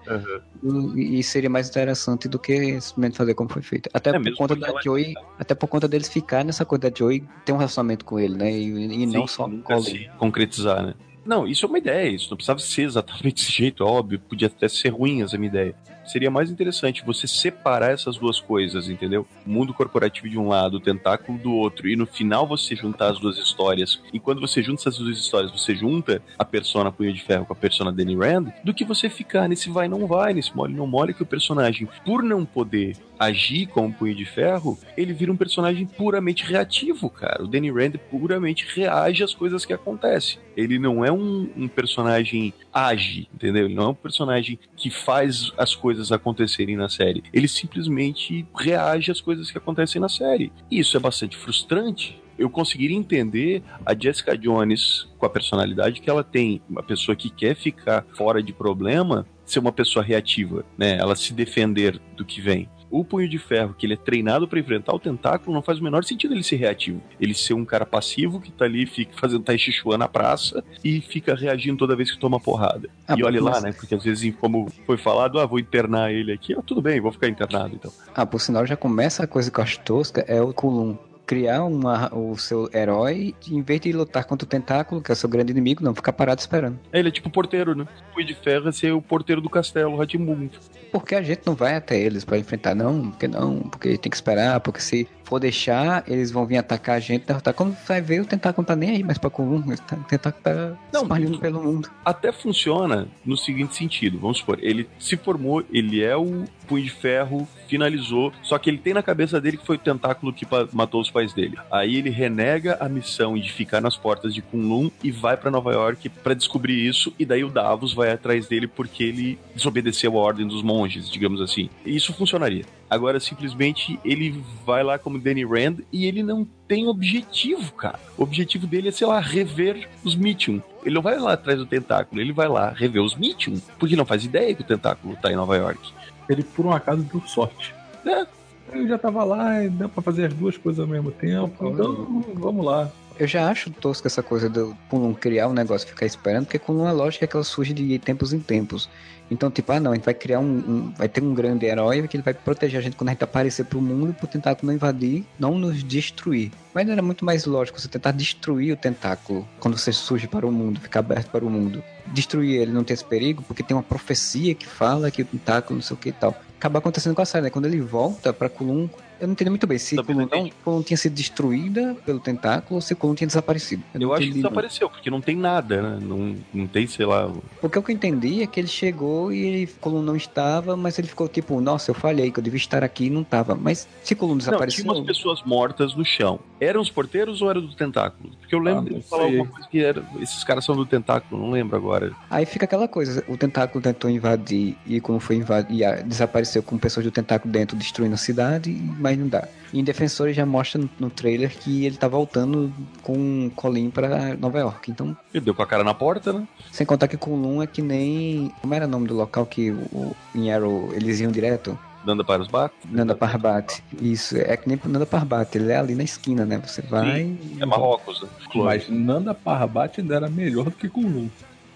uhum. e seria mais interessante do que simplesmente fazer como foi feito. Até é por conta da ela... Joey, até por conta deles ficar nessa coisa da Joey ter um relacionamento com ele, né? E, e sim, não só se concretizar, né? Não, isso é uma ideia, isso não precisava ser exatamente desse jeito, óbvio, podia até ser ruim essa minha ideia seria mais interessante você separar essas duas coisas, entendeu? O mundo corporativo de um lado, o tentáculo do outro, e no final você juntar as duas histórias. E quando você junta essas duas histórias, você junta a persona Punho de Ferro com a persona Danny Rand, do que você ficar nesse vai não vai, nesse mole não mole, que o personagem, por não poder agir como Punho de Ferro, ele vira um personagem puramente reativo, cara. O Danny Rand puramente reage às coisas que acontecem. Ele não é um, um personagem age, entendeu? Ele não é um personagem que faz as coisas acontecerem na série. Ele simplesmente reage às coisas que acontecem na série. E isso é bastante frustrante Eu conseguiria entender a Jessica Jones com a personalidade que ela tem, uma pessoa que quer ficar fora de problema, ser uma pessoa reativa, né? Ela se defender do que vem. O Punho de Ferro, que ele é treinado para enfrentar o tentáculo, não faz o menor sentido ele ser reativo. Ele ser um cara passivo que tá ali, fica fazendo Tai Chi Chuan na praça e fica reagindo toda vez que toma porrada. Ah, e olha mas- lá, né? Porque às vezes, como foi falado, ah, vou internar ele aqui. Ah, tudo bem, vou ficar internado então. Ah, por sinal, já começa a coisa que eu acho tosca, é o Kulum. Criar uma, o seu herói, em vez de lutar contra o tentáculo, que é o seu grande inimigo, não, ficar parado esperando. Ele é tipo porteiro, né? O Punho de Ferro é ser o porteiro do castelo, Ratimbum. Porque a gente não vai até eles pra enfrentar, não, porque não, porque tem que esperar, porque se for deixar, eles vão vir atacar a gente, derrotar. Quando vai ver, o tentáculo não tá nem aí mais pra Kulum, o tentáculo tá Não, espalhando pelo mundo. até funciona no seguinte sentido. Vamos supor, ele se formou, ele é o Punho de Ferro, finalizou, só que ele tem na cabeça dele que foi o tentáculo que matou os pais dele. Aí ele renega a missão de ficar nas portas de Kunlun e vai pra Nova York pra descobrir isso, e daí o Davos vai atrás dele porque ele desobedeceu a ordem dos monges, digamos assim. E isso funcionaria. Agora, simplesmente, ele vai lá como Danny Rand e ele não tem objetivo, cara. O objetivo dele é, sei lá, rever os Mitchum. Ele não vai lá atrás do tentáculo, ele vai lá rever os Mitchum, porque não faz ideia que o tentáculo tá em Nova York. Ele, por um acaso, deu sorte. É. Eu já tava lá e deu pra fazer as duas coisas ao mesmo tempo. Então, vamos lá. Eu já acho tosco essa coisa do Kulum criar um negócio e ficar esperando, porque Kulum a lógica é que ela surge de tempos em tempos. Então, tipo, ah não, a gente vai criar um, um- Vai ter um grande herói que ele vai proteger a gente quando a gente aparecer pro mundo pro tentáculo não invadir, não nos destruir. Mas era muito mais lógico você tentar destruir o tentáculo quando você surge para o mundo, ficar aberto para o mundo. Destruir ele não ter esse perigo, porque tem uma profecia que fala que o tentáculo não sei o que e tal. Acaba acontecendo com a série, né? Quando ele volta pra Kulum, eu não entendi muito bem se Também Kulum, não não. Kulum tinha sido destruída pelo tentáculo ou se Kulum tinha desaparecido. Eu, não acho que entendi, não. desapareceu, porque não tem nada, né? Não, não tem, sei lá. Porque o que eu entendi é que ele chegou e ele, Colum não estava, mas ele ficou tipo, nossa, eu falhei, que eu devia estar aqui e não estava. Mas se Colum Não, desapareceu. tinha umas pessoas mortas no chão. Eram os porteiros ou era do tentáculo? Porque eu lembro Ah, não de falar alguma coisa que era. Esses caras são do tentáculo, não lembro agora. Aí fica aquela coisa, o tentáculo tentou invadir e quando foi invadir, e, desapareceu com pessoas do tentáculo dentro destruindo a cidade, mas não dá. E em Defensores já mostra no, no trailer que ele tá voltando com Colin pra Nova York. Então, Ele deu com a cara na porta, né? sem contar que Colum é que nem. Como era o nome do local que o, o em Arrow eles iam direto? Nanda bacos. Nanda Parbat. Isso, é que nem pro Nanda Parbat, ele é ali na esquina, né? Você vai. É Marrocos, né? Mas Nanda Parbat ainda era melhor do que Kunlun.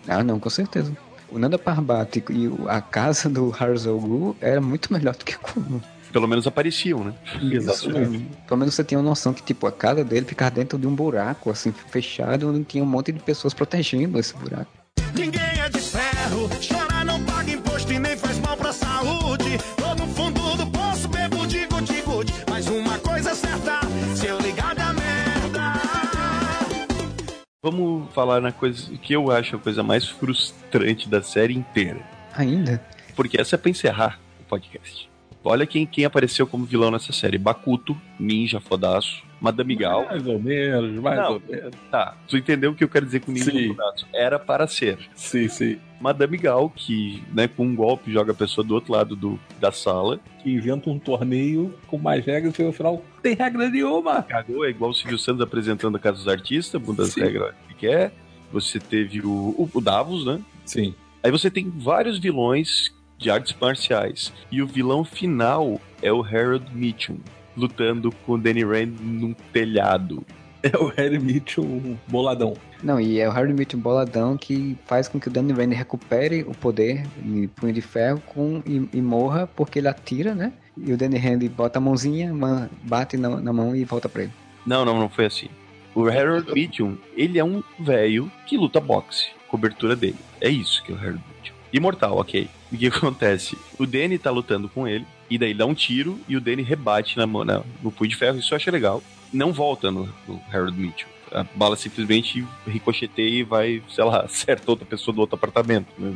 Ah, não, com certeza. O Nanda Parbat e o- a casa do Harzoglu era muito melhor do que Kulum. Pelo menos apareciam, né? Exatamente. Pelo menos você tinha uma noção que, tipo, a casa dele ficava dentro de um buraco, assim, fechado, onde tinha um monte de pessoas protegendo esse buraco. Ninguém é de ferro, chora, não paga imposto e nem faz mal pra saúde. Tô no fundo do poço, bebo de. Mas uma coisa é certa, se eu ligar da merda. Vamos falar na coisa que eu acho a coisa mais frustrante da série inteira. Ainda? Porque essa é pra encerrar o podcast. Olha quem, quem apareceu como vilão nessa série: Bakuto, Ninja Fodaço, Madame Gal. Mais ou menos, mais Não. ou menos. Tá, tu entendeu o que eu quero dizer com Ninja Sim. Fodaço? Era para ser. Sim, sim. Madame Gal, que né, com um golpe joga a pessoa do outro lado do, da sala. Que inventa um torneio com mais regras e no final tem regra nenhuma. Cagou, é igual o Silvio Santos apresentando a Casa dos Artistas, muda as regras que quer. Você teve o, o, o Davos, né? Sim. Aí você tem vários vilões de artes marciais. E o vilão final é o Harold Mitchum, lutando com o Danny Rand num telhado. É o Harry Mitchell um boladão. Não, e é o Harry Mitchell boladão que faz com que o Danny Rand recupere o poder em punho de ferro com, e, e morra porque ele atira, né? E o Danny Rand bota a mãozinha, bate na, na mão e volta pra ele. Não, não, não foi assim. O Harold Mitchum, ele é um velho que luta boxe. Cobertura dele. É isso que é o Harold Mitchum. Imortal, ok. O que acontece? O Danny tá lutando com ele, e daí dá um tiro, e o Danny rebate na, mão- na, no punho de ferro, isso eu acho legal. Não volta no, no Harold Mitchum. A bala simplesmente ricocheteia e vai, sei lá, acerta outra pessoa do outro apartamento. né.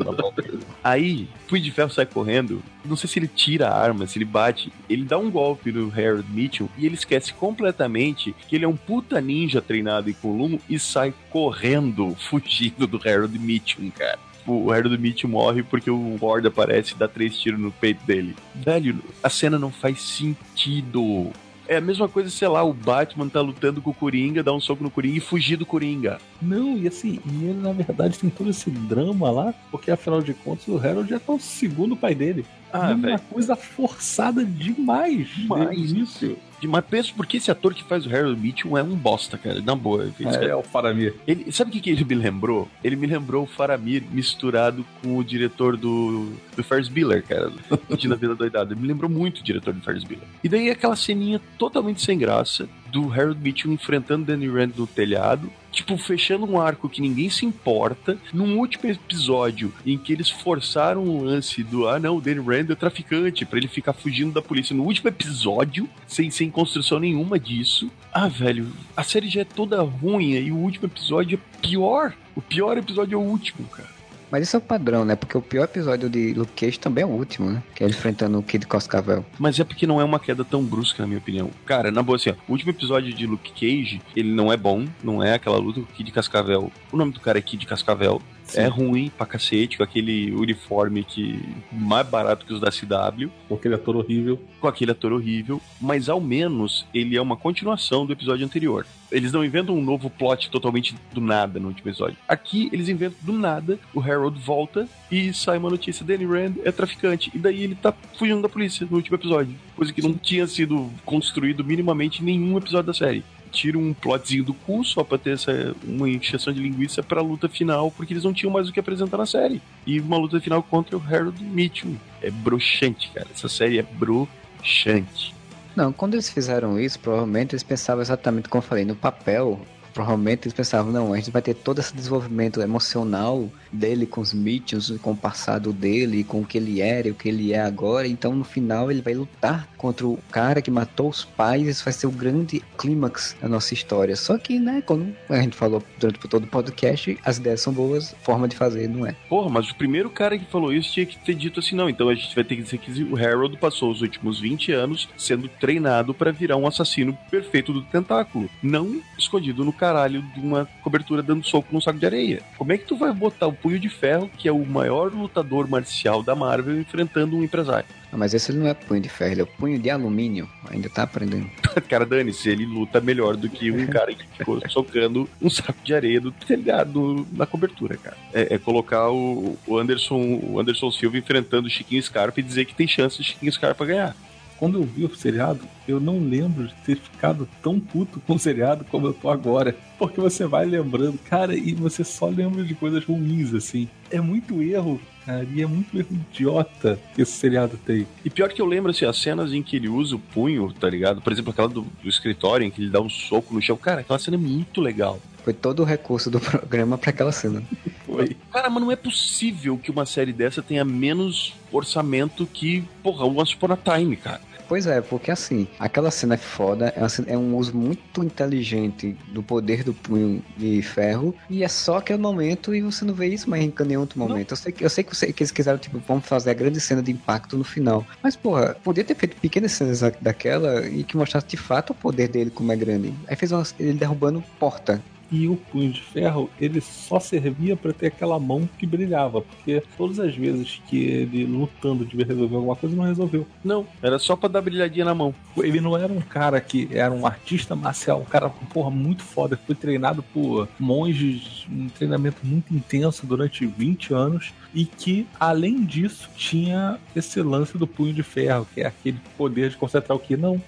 Aí, o punho de ferro sai correndo. Não sei se ele tira a arma, se ele bate. Ele dá um golpe no Harold Mitchell e ele esquece completamente que ele é um puta ninja treinado em Kulum e sai correndo, fugindo do Harold Mitchell, cara. O Harold Mitchell morre porque o Ward aparece e dá três tiros no peito dele. Velho, a cena não faz sentido. É a mesma coisa, sei lá, o Batman tá lutando com o Coringa, dá um soco no Coringa e fugir do Coringa. Não, e assim, e ele na verdade tem todo esse drama lá, porque afinal de contas o Harold já tá o segundo pai dele. Ah, E uma coisa forçada demais. Demais. isso. Mas penso porque esse ator que faz o Harold Mitchell é um bosta, cara. Na boa. Esse É, é o Faramir. Ele, sabe o que, que ele me lembrou? Ele me lembrou o Faramir misturado com o diretor do, do Ferris Bueller, cara. De Na Vida Doidada. Ele me lembrou muito o diretor do Ferris Bueller. E daí aquela ceninha totalmente sem graça do Harold Mitchell enfrentando Danny Rand no telhado. Tipo, fechando um arco que ninguém se importa. Num último episódio em que eles forçaram o lance do ah, não, o Danny Rand é traficante, pra ele ficar fugindo da polícia. No último episódio, sem, sem construção nenhuma disso. Ah, velho, a série já é toda ruim e o último episódio é pior. O pior episódio é o último, cara. Mas isso é o padrão, né? Porque o pior episódio de Luke Cage também é o último, né? Que é ele enfrentando o Kid Cascavel. Mas é porque não é uma queda tão brusca, na minha opinião. Cara, na boa, assim, ó, o último episódio de Luke Cage, ele não é bom, não é aquela luta o Kid Cascavel. O nome do cara é Kid Cascavel. É ruim pra cacete, com aquele uniforme que mais barato que os da CW, Com aquele ator horrível. com aquele ator horrível, mas ao menos ele é uma continuação do episódio anterior. Eles não inventam um novo plot totalmente do nada no último episódio. Aqui eles inventam do nada, o Harold volta e sai uma notícia: Danny Rand é traficante. E daí ele tá fugindo da polícia no último episódio. Coisa que não tinha sido construído minimamente em nenhum episódio da série. Tira um plotzinho do cu só pra ter essa, uma encheção de linguiça pra luta final, porque eles não tinham mais o que apresentar na série. E uma luta final contra o Harold Mitchell. É broxante, cara. Essa série é broxante. Não, quando eles fizeram isso, provavelmente eles pensavam exatamente como eu falei, no papel. Provavelmente eles pensavam, não, a gente vai ter todo esse desenvolvimento emocional dele com os Mitchells, com o passado dele, com o que ele era e o que ele é agora. Então no final ele vai lutar contra o cara que matou os pais. Isso vai ser o grande clímax da nossa história. Só que, né, como a gente falou durante todo o podcast, as ideias são boas, forma de fazer não é. Porra, mas o primeiro cara que falou isso tinha que ter dito assim, não, então a gente vai ter que dizer que o Harold passou os últimos 20 anos sendo treinado pra virar um assassino perfeito do tentáculo, não escondido no caralho de uma cobertura dando soco num saco de areia. Como é que tu vai botar o Punho de Ferro, que é o maior lutador marcial da Marvel, enfrentando um empresário? Ah, mas esse não é punho de ferro, ele é o punho de alumínio. Ainda tá aprendendo. cara, dane-se, ele luta melhor do que um cara que ficou socando um saco de areia do telhado na cobertura, cara. É, é colocar o, o Anderson o Anderson Silva enfrentando o Chiquinho Scarpa e dizer que tem chance do Chiquinho Scarpa ganhar. Quando eu vi o seriado, eu não lembro de ter ficado tão puto com o seriado como eu tô agora. Porque você vai lembrando, cara, e você só lembra de coisas ruins, assim. É muito erro, cara, e é muito erro idiota que esse seriado tem. E pior que eu lembro, assim, as cenas em que ele usa o punho, tá ligado? Por exemplo, aquela do, do escritório em que ele dá um soco no chão. Cara, aquela cena é muito legal. Foi todo o recurso do programa pra aquela cena. Foi. Cara, mas não é possível que uma série dessa tenha menos orçamento que, porra, o Once Upon a Time, cara. Pois é, porque assim, aquela cena é foda, é, é um uso muito inteligente do poder do punho de ferro, e é só aquele momento e você não vê isso mais em nenhum outro momento. Eu sei, que, eu sei que, você- que eles quiseram, tipo, vamos fazer a grande cena de impacto no final. Mas, porra, podia ter feito pequenas cenas da- daquela e que mostrasse de fato o poder dele como é grande. Aí fez uma, ele derrubando porta. E o punho de ferro, ele só servia pra ter aquela mão que brilhava. Porque todas as vezes que ele lutando devia resolver alguma coisa, não resolveu. Não, era só pra dar brilhadinha na mão. Ele não era um cara que era um artista marcial, um cara, porra, muito foda, que foi treinado por monges, um treinamento muito intenso durante 20 anos, e que, além disso, tinha esse lance do punho de ferro, que é aquele poder de concentrar o que não.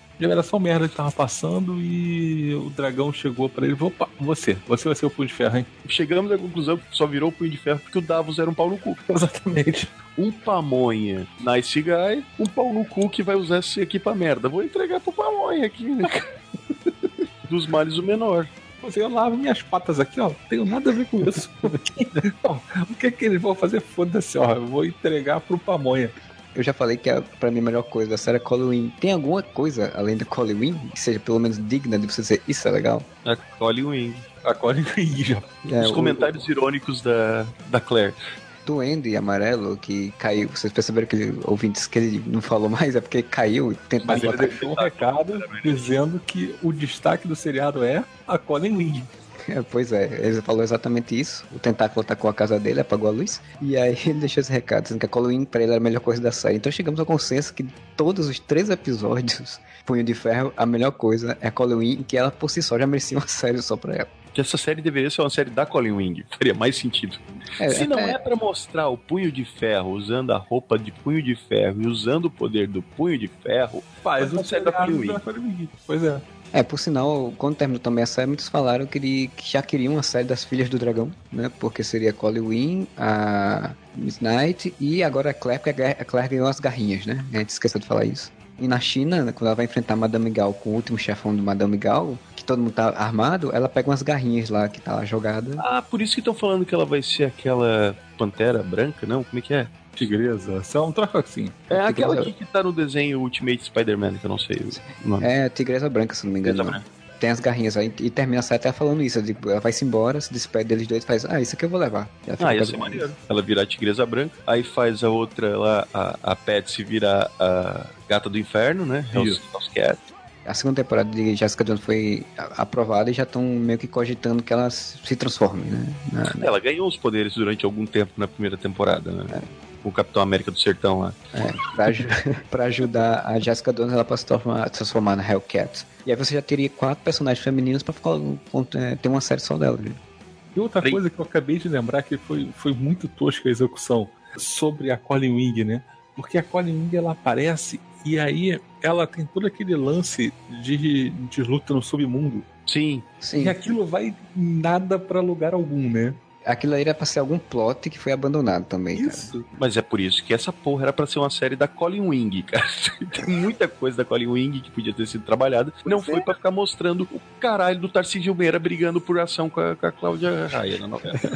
Só merda que tava passando e o dragão chegou pra ele opa, você, você vai ser o punho de ferro, hein? Chegamos à conclusão que só virou o punho de ferro porque o Davos era um pau no cu. Exatamente. Um pamonha, nice guy, um pau no cu que vai usar isso aqui pra merda. Vou entregar pro pamonha aqui, né? Dos males o menor. Você, eu lavo minhas patas aqui, ó. Não tenho nada a ver com isso. Não, o que que eles vão fazer? Foda-se, ó. Eu vou entregar pro pamonha. Eu já falei que a, pra mim a melhor coisa da série é Colin. Tem alguma coisa além da Colin que seja pelo menos digna de você dizer isso é legal? A Colin Wing. Agora entendi já. É, Os o- comentários irônicos da, da Claire. Duende amarelo que caiu. Vocês perceberam que ele, ouvintes que ele não falou mais? É porque caiu e tentou Mas ele deixou um recado dizendo que o destaque do seriado é a Colin Wing. pois é, ele falou exatamente isso. O tentáculo atacou a casa dele, apagou a luz. E aí ele deixou esse recado, dizendo que a Colin pra ele era a melhor coisa da série. Então chegamos ao consenso que todos os três episódios, Punho de Ferro, a melhor coisa é a Colin, que ela por si só já merecia uma série só pra ela. Que essa série deveria ser uma série da Colin Wing. Faria mais sentido. É, Se não é pra mostrar o punho de ferro usando a roupa de punho de ferro e usando o poder do punho de ferro, Faz Colin Wing. da Colin Wing. Pois é. É, por sinal, quando terminou também a série, muitos falaram que, ele, que já queriam uma série das Filhas do Dragão, né? Porque seria Collie Wing, a Miss Knight e agora a Claire, porque a Claire ganhou as garrinhas, né? A gente esqueceu de falar isso. E na China, né, quando ela vai enfrentar Madame Gal com o último chefão do Madame Gal, que todo mundo tá armado, ela pega umas garrinhas lá que tá lá jogada. Ah, por isso que estão falando que ela vai ser aquela pantera branca, não? Como é que é? Tigresa. Isso é um troco assim. É aquela Tigresa- que tá no desenho Ultimate Spider-Man, que eu não sei o nome. É Tigresa Branca, se não me engano. Tigresa não. Branca. Tem as garrinhas aí e termina a série até falando isso. Ela vai-se embora, se despede deles dois e faz, ah, isso aqui eu vou levar. Ah, ia ser as maneiro. Ela virar a tigresa branca, aí faz a outra lá, a, a Pet se virar a gata do inferno, né? Isso. House Cat. A segunda temporada de Jessica Jones foi aprovada e já estão meio que cogitando que ela se transforme, né? Na- na- Ela ganhou os poderes durante algum tempo na primeira temporada, né? Com o Capitão América do Sertão lá. é, pra, pra ajudar a Jessica Jones, ela pode se transformar, transformar na Hellcat. E aí você já teria quatro personagens femininos pra ficar, é, ter uma série só dela. viu? E outra coisa que eu acabei de lembrar que foi, foi muito tosca a execução sobre a Colin Wing, né? Porque a Colin Wing ela aparece e aí ela tem todo aquele lance de, de luta no submundo. Sim, Sim, E aquilo vai nada pra lugar algum, né? Aquilo aí era pra ser algum plot que foi abandonado também, cara. Isso. mas é por isso que essa porra era pra ser uma série da Colin Wing, cara. Tem muita coisa da Colin Wing que podia ter sido trabalhada. Não foi pra ficar mostrando o caralho do Tarcísio Meira brigando por ação com a, com a Cláudia Raia na novela.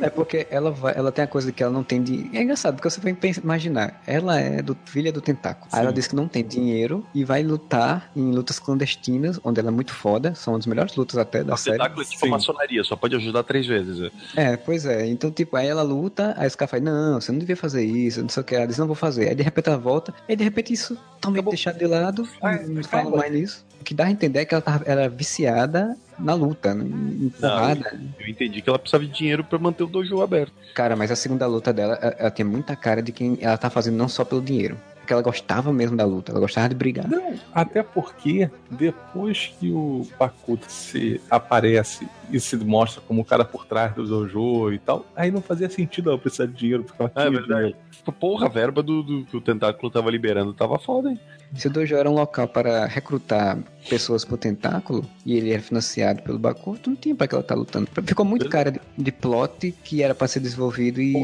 É porque ela vai, ela tem a coisa que ela não tem de. É engraçado, porque você vai imaginar, ela é do filha do tentáculo. Aí ela diz que não tem dinheiro e vai lutar em lutas clandestinas, onde ela é muito foda, são uma das melhores lutas até da O série. tentáculo é tipo Sim. maçonaria, só pode ajudar três vezes. É. É, pois é. Então, tipo, aí ela luta, aí os caras falam, não, você não devia fazer isso, não sei o que. Ela diz, não vou fazer. Aí de repente ela volta, e de repente isso totalmente Acabou. deixado de lado, Ah, não fala mais nisso. O que dá a entender é que ela tava, era viciada na luta, né, em porrada. Eu entendi que ela precisava de dinheiro pra manter o dojo aberto. Cara, mas a segunda luta dela, ela, ela tinha muita cara de quem ela tá fazendo não só pelo dinheiro. Porque ela gostava mesmo da luta, ela gostava de brigar. Não, até porque depois que o Bakuto se aparece e se mostra como o cara por trás do dojo e tal, aí não fazia sentido ela precisar de dinheiro, porque ela é verdade. dinheiro. Porra, a verba do, do que o tentáculo tava liberando tava foda, hein? Se o dojo era um local para recrutar pessoas pro tentáculo e ele era financiado pelo Bakuto, não tinha pra que ela tá lutando. Ficou muito cara de, de plot que era pra ser desenvolvido e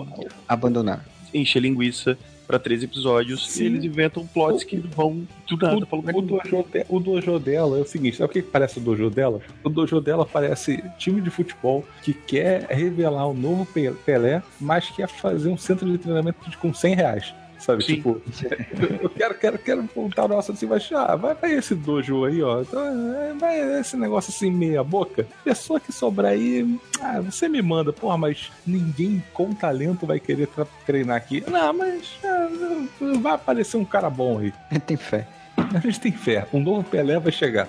abandonar. Enche linguiça pra três episódios Sim. e eles inventam plots que vão do nada O, lugar o, nenhum. dojo de- o dojo dela é o seguinte: sabe o que parece o dojo dela? O dojo dela parece time de futebol que quer revelar o novo Pe- Pelé, mas quer fazer um centro de treinamento com 100 reais. Sabe, Sim. tipo, eu quero, quero, quero montar o nosso assim, mas ah, vai, vai esse dojo aí, ó. Então, é, vai esse negócio assim, meia boca. Pessoa que sobrar aí, ah, você me manda, porra, mas ninguém com talento vai querer treinar aqui. Não, mas ah, vai aparecer um cara bom aí. Tem fé. A gente tem fé. Um novo Pelé vai chegar.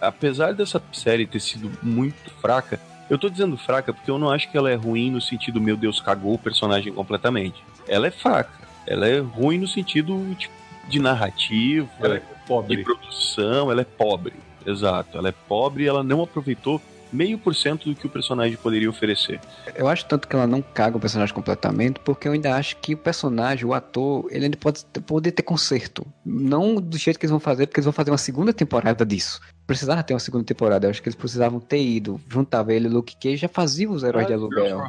Apesar dessa série ter sido muito fraca, eu tô dizendo fraca porque eu não acho que ela é ruim no sentido, meu Deus, cagou o personagem completamente. Ela é fraca. Ela é ruim no sentido tipo, de narrativa, Ela é de pobre. produção, ela é pobre. Exato, ela é pobre e ela não aproveitou meio por cento do que o personagem poderia oferecer. Eu acho tanto que ela não caga o personagem completamente, porque eu ainda acho que o personagem, o ator, ele ainda pode ter, poder ter conserto. Não do jeito que eles vão fazer, porque eles vão fazer uma segunda temporada disso. Precisava ter uma segunda temporada. Eu acho que eles precisavam ter ido, juntava ele e o Luke Cage, já fazia os heróis de aluguel.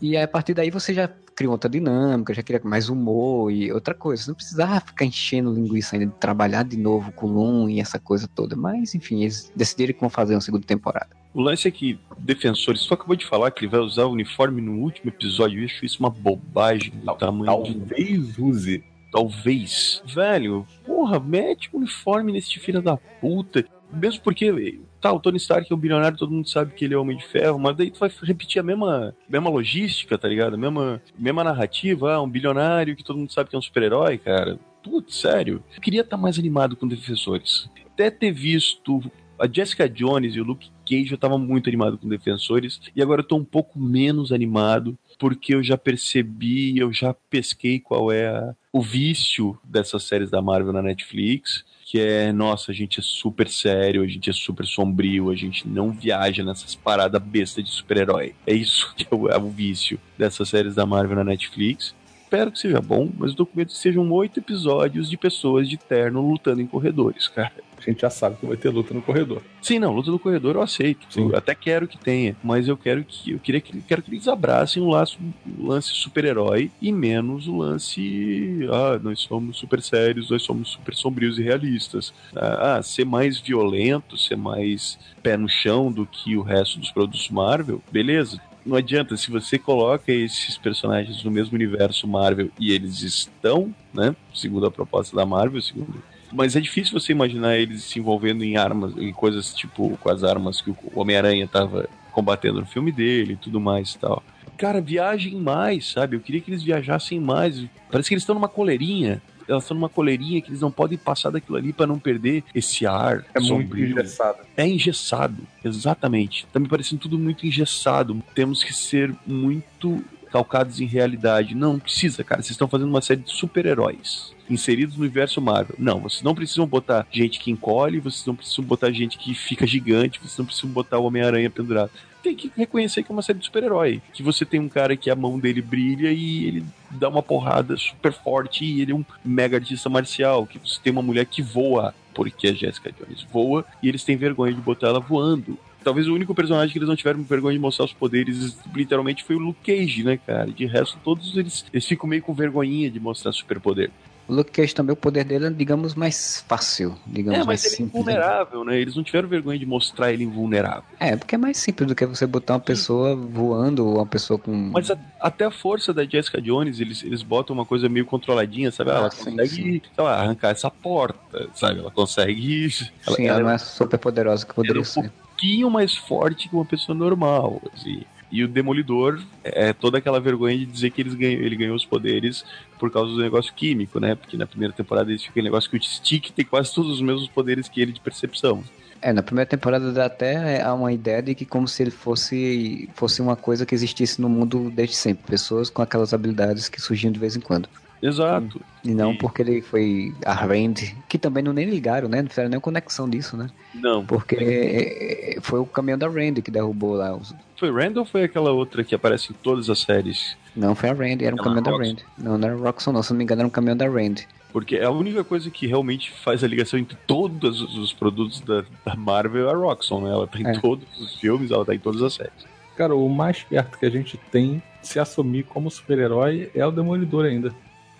E aí, a partir daí você já cria outra dinâmica, já cria mais humor e outra coisa. Você não precisava ficar enchendo linguiça ainda de trabalhar de novo com o Loom e essa coisa toda. Mas, enfim, eles decidiram que vão fazer uma segunda temporada. O lance é que Defensores, tu acabou de falar que ele vai usar o uniforme no último episódio, eu acho isso uma bobagem do tamanho de Talvez use. Talvez. Velho, porra, mete um uniforme nesse filho da puta. Mesmo porque, tá, o Tony Stark é um bilionário, todo mundo sabe que ele é homem de ferro, mas daí tu vai repetir a mesma, mesma logística, tá ligado? A mesma, mesma narrativa, ah, um bilionário que todo mundo sabe que é um super-herói, cara. Putz, sério. Eu queria estar mais animado com Defensores. Até ter visto a Jessica Jones e o Luke Cage eu tava muito animado com Defensores, e agora eu tô um pouco menos animado, porque eu já percebi, eu já pesquei qual é a- o vício dessas séries da Marvel na Netflix, que é, nossa, a gente é super sério, a gente é super sombrio, a gente não viaja nessas paradas bestas de super-herói. É isso que é o, é o vício dessas séries da Marvel na Netflix. Espero que seja bom, mas eu tô com medo que sejam oito episódios de pessoas de terno lutando em corredores, cara. A gente já sabe que vai ter luta no corredor. Sim, não, luta no corredor eu aceito. Sim. Eu até quero que tenha, mas eu quero que eu queria que quero que eles abracem o laço, o lance super-herói e menos o lance ah, nós somos super sérios, nós somos super sombrios e realistas. Ah, ah, ser mais violento, ser mais pé no chão do que o resto dos produtos Marvel, beleza? Não adianta, se você coloca esses personagens no mesmo universo Marvel e eles estão, né? Segundo a proposta da Marvel, segundo mas é difícil você imaginar eles se envolvendo em armas, em coisas tipo com as armas que o Homem-Aranha tava combatendo no filme dele e tudo mais e tal. Cara, viajem mais, sabe? Eu queria que eles viajassem mais. Parece que eles estão numa coleirinha. Elas estão numa coleirinha que eles não podem passar daquilo ali para não perder esse ar É muito sombrio. engessado. É engessado, exatamente. Tá me parecendo tudo muito engessado. Temos que ser muito calcados em realidade. Não precisa, cara. Vocês estão fazendo uma série de super-heróis inseridos no universo Marvel. Não, vocês não precisam botar gente que encolhe, vocês não precisam botar gente que fica gigante, vocês não precisam botar o Homem-Aranha pendurado. Tem que reconhecer que é uma série de super-herói. Que você tem um cara que a mão dele brilha e ele dá uma porrada super forte e ele é um mega artista marcial. Que você tem uma mulher que voa, porque a Jessica Jones voa e eles têm vergonha de botar ela voando. Talvez o único personagem que eles não tiveram vergonha de mostrar os poderes, literalmente, foi o Luke Cage, né, cara? De resto, todos eles, eles ficam meio com vergonhinha de mostrar superpoder. O Luke Cage também, o poder dele é, digamos, mais fácil. Digamos, É, mais mas ele é simples. invulnerável, né? Eles não tiveram vergonha de mostrar ele invulnerável. É, porque é mais simples do que você botar uma pessoa voando ou uma pessoa com. Mas a- até a força da Jessica Jones, eles, eles botam uma coisa meio controladinha, sabe? ela Ah, sim, consegue, sim. lá, arrancar essa porta, sabe? Ela consegue. Ela, Sim, ela não é super poderosa que poderia ela é um ser. pouquinho mais forte que uma pessoa normal, assim. E o Demolidor é toda aquela vergonha de dizer que eles ganham, ele ganhou os poderes por causa do negócio químico, né? Porque na primeira temporada eles ficam aquele negócio que o Stick tem quase todos os mesmos poderes que ele de percepção. É, na primeira temporada dá até há uma ideia de que como se ele fosse fosse uma coisa que existisse no mundo desde sempre, pessoas com aquelas habilidades que surgiam de vez em quando. Exato. E não E- porque ele foi Arrend, que também não nem ligaram, né? Não fizeram nem conexão disso, né? Não. Porque é, foi o caminhão da Rand que derrubou lá. Os... Foi Randall ou foi aquela outra que aparece em todas as séries? Não foi a Rand, era um caminhão da. Rand. Não, não era Roxxon não, se não me engano era um caminhão da Rand. Porque é a única coisa que realmente faz a ligação entre todos os os produtos da, da Marvel é a Roxxon, né? Ela tá em É. todos os filmes, ela tá em todas as séries. Cara, o mais perto que a gente tem de se assumir como super-herói é o Demolidor ainda.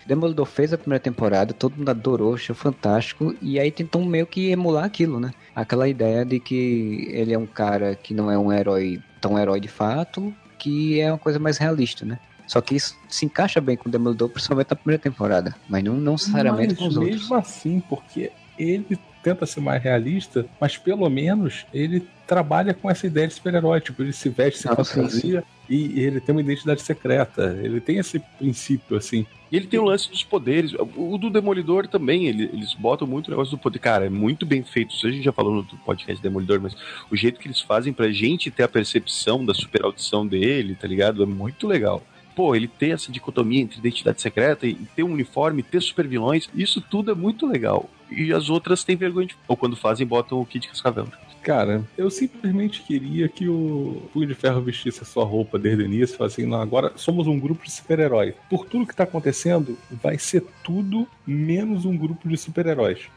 Demolidor fez a primeira temporada, todo mundo adorou, achou fantástico, e aí tentou meio que emular aquilo, né? Aquela ideia de que ele é um cara que não é um herói tão herói de fato, que é uma coisa mais realista, né? Só que isso se encaixa bem com o Demolidor, principalmente na primeira temporada, mas não, não necessariamente mas com os mesmo outros. assim, porque ele tenta ser mais realista, mas pelo menos ele trabalha com essa ideia de super-herói. Tipo, ele se veste, se Ah, fantasia e ele tem uma identidade secreta. Ele tem esse princípio, assim. E ele tem o lance dos poderes. O do Demolidor também, ele- eles botam muito o negócio do poder. Cara, é muito bem feito. Isso a gente já falou no podcast Demolidor, mas o jeito que eles fazem pra gente ter a percepção da super audição dele, tá ligado? É muito legal. Pô, ele ter essa dicotomia entre identidade secreta e ter um uniforme, ter super vilões, isso tudo é muito legal. E as outras têm vergonha de. Ou quando fazem, botam o Kid Cascavel. Cara, eu simplesmente queria que o Punho de Ferro vestisse a sua roupa desde o início, e falasse assim, não, agora somos um grupo de super-heróis. Por tudo que tá acontecendo, vai ser tudo menos um grupo de super-heróis.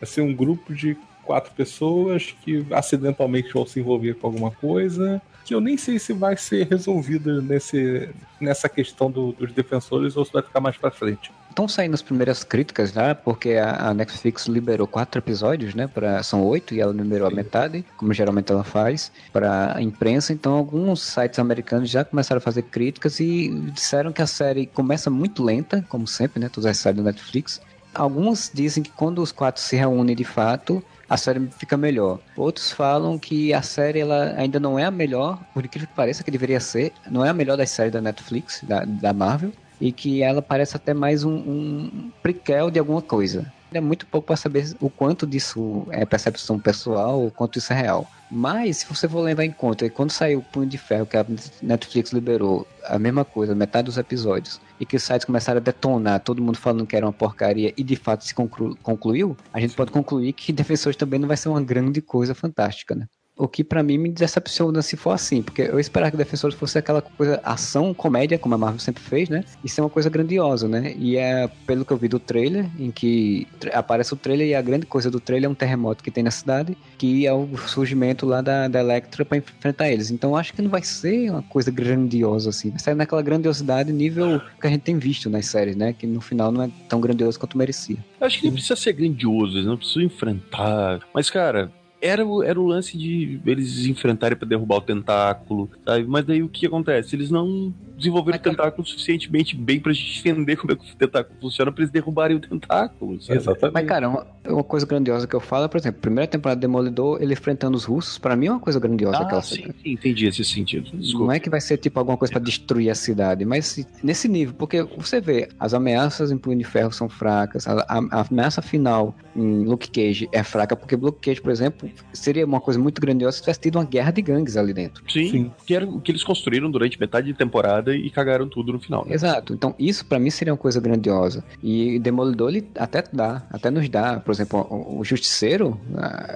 Vai ser um grupo de quatro pessoas que acidentalmente vão se envolver com alguma coisa, que eu nem sei se vai ser resolvida nesse, nessa questão do- dos defensores ou se vai ficar mais pra frente. Estão saindo as primeiras críticas já, porque a, a Netflix liberou quatro episódios, né? Pra, são oito e ela liberou a metade, como geralmente ela faz, para a imprensa. Então, alguns sites americanos já começaram a fazer críticas e disseram que a série começa muito lenta, como sempre, né? Todas as séries da Netflix. Alguns dizem que quando os quatro se reúnem de fato, a série fica melhor. Outros falam que a série ela ainda não é a melhor, por incrível que pareça que deveria ser, não é a melhor das séries da Netflix, da, da Marvel, e que ela parece até mais um, um prequel de alguma coisa. É muito pouco para saber o quanto disso é percepção pessoal, o quanto isso é real. Mas, se você for levar em conta, quando saiu o Punho de Ferro, que a Netflix liberou, a mesma coisa, metade dos episódios, e que os sites começaram a detonar, todo mundo falando que era uma porcaria, e de fato se conclu concluiu, a gente pode concluir que Defensores também não vai ser uma grande coisa fantástica, né? O que pra mim me decepciona se for assim, porque eu esperava que Defensores fosse aquela coisa ação, comédia, como a Marvel sempre fez, né? Isso é uma coisa grandiosa, né? E é pelo que eu vi do trailer, em que aparece o trailer e a grande coisa do trailer é um terremoto que tem na cidade, que é o surgimento lá da, da Electra pra enfrentar eles. Então acho que não vai ser uma coisa grandiosa assim, vai ser naquela grandiosidade nível que a gente tem visto nas séries, né? Que no final não é tão grandioso quanto merecia. Acho que nem precisa ser grandioso, eles não precisam enfrentar. Mas, cara, era, o- era o lance de eles enfrentarem pra derrubar o tentáculo, sabe? Mas daí o que acontece? Eles não desenvolveram o tentáculo suficientemente bem pra gente entender como é que o tentáculo funciona pra eles derrubarem o tentáculo, sabe? Exatamente. Mas, cara, uma, uma coisa grandiosa que eu falo é, por exemplo, primeira temporada de Demolidor, ele enfrentando os russos, pra mim é uma coisa grandiosa Ah, aquela sim, cena. sim, entendi esse sentido. Não Desculpa. é que vai ser tipo alguma coisa pra destruir a cidade, mas se- nesse nível, porque você vê, as ameaças em Punho de Ferro são fracas, a, a- a ameaça final em Luke Cage é fraca, porque Luke Cage, por exemplo, seria uma coisa muito grandiosa se tivesse tido uma guerra de gangues ali dentro. Sim, Sim. que era o que eles construíram durante metade de temporada e cagaram tudo no final. né? Exato. Então, isso pra mim seria uma coisa grandiosa. E Demolidor, ele até dá, até nos dá. Por exemplo, o, Justiceiro,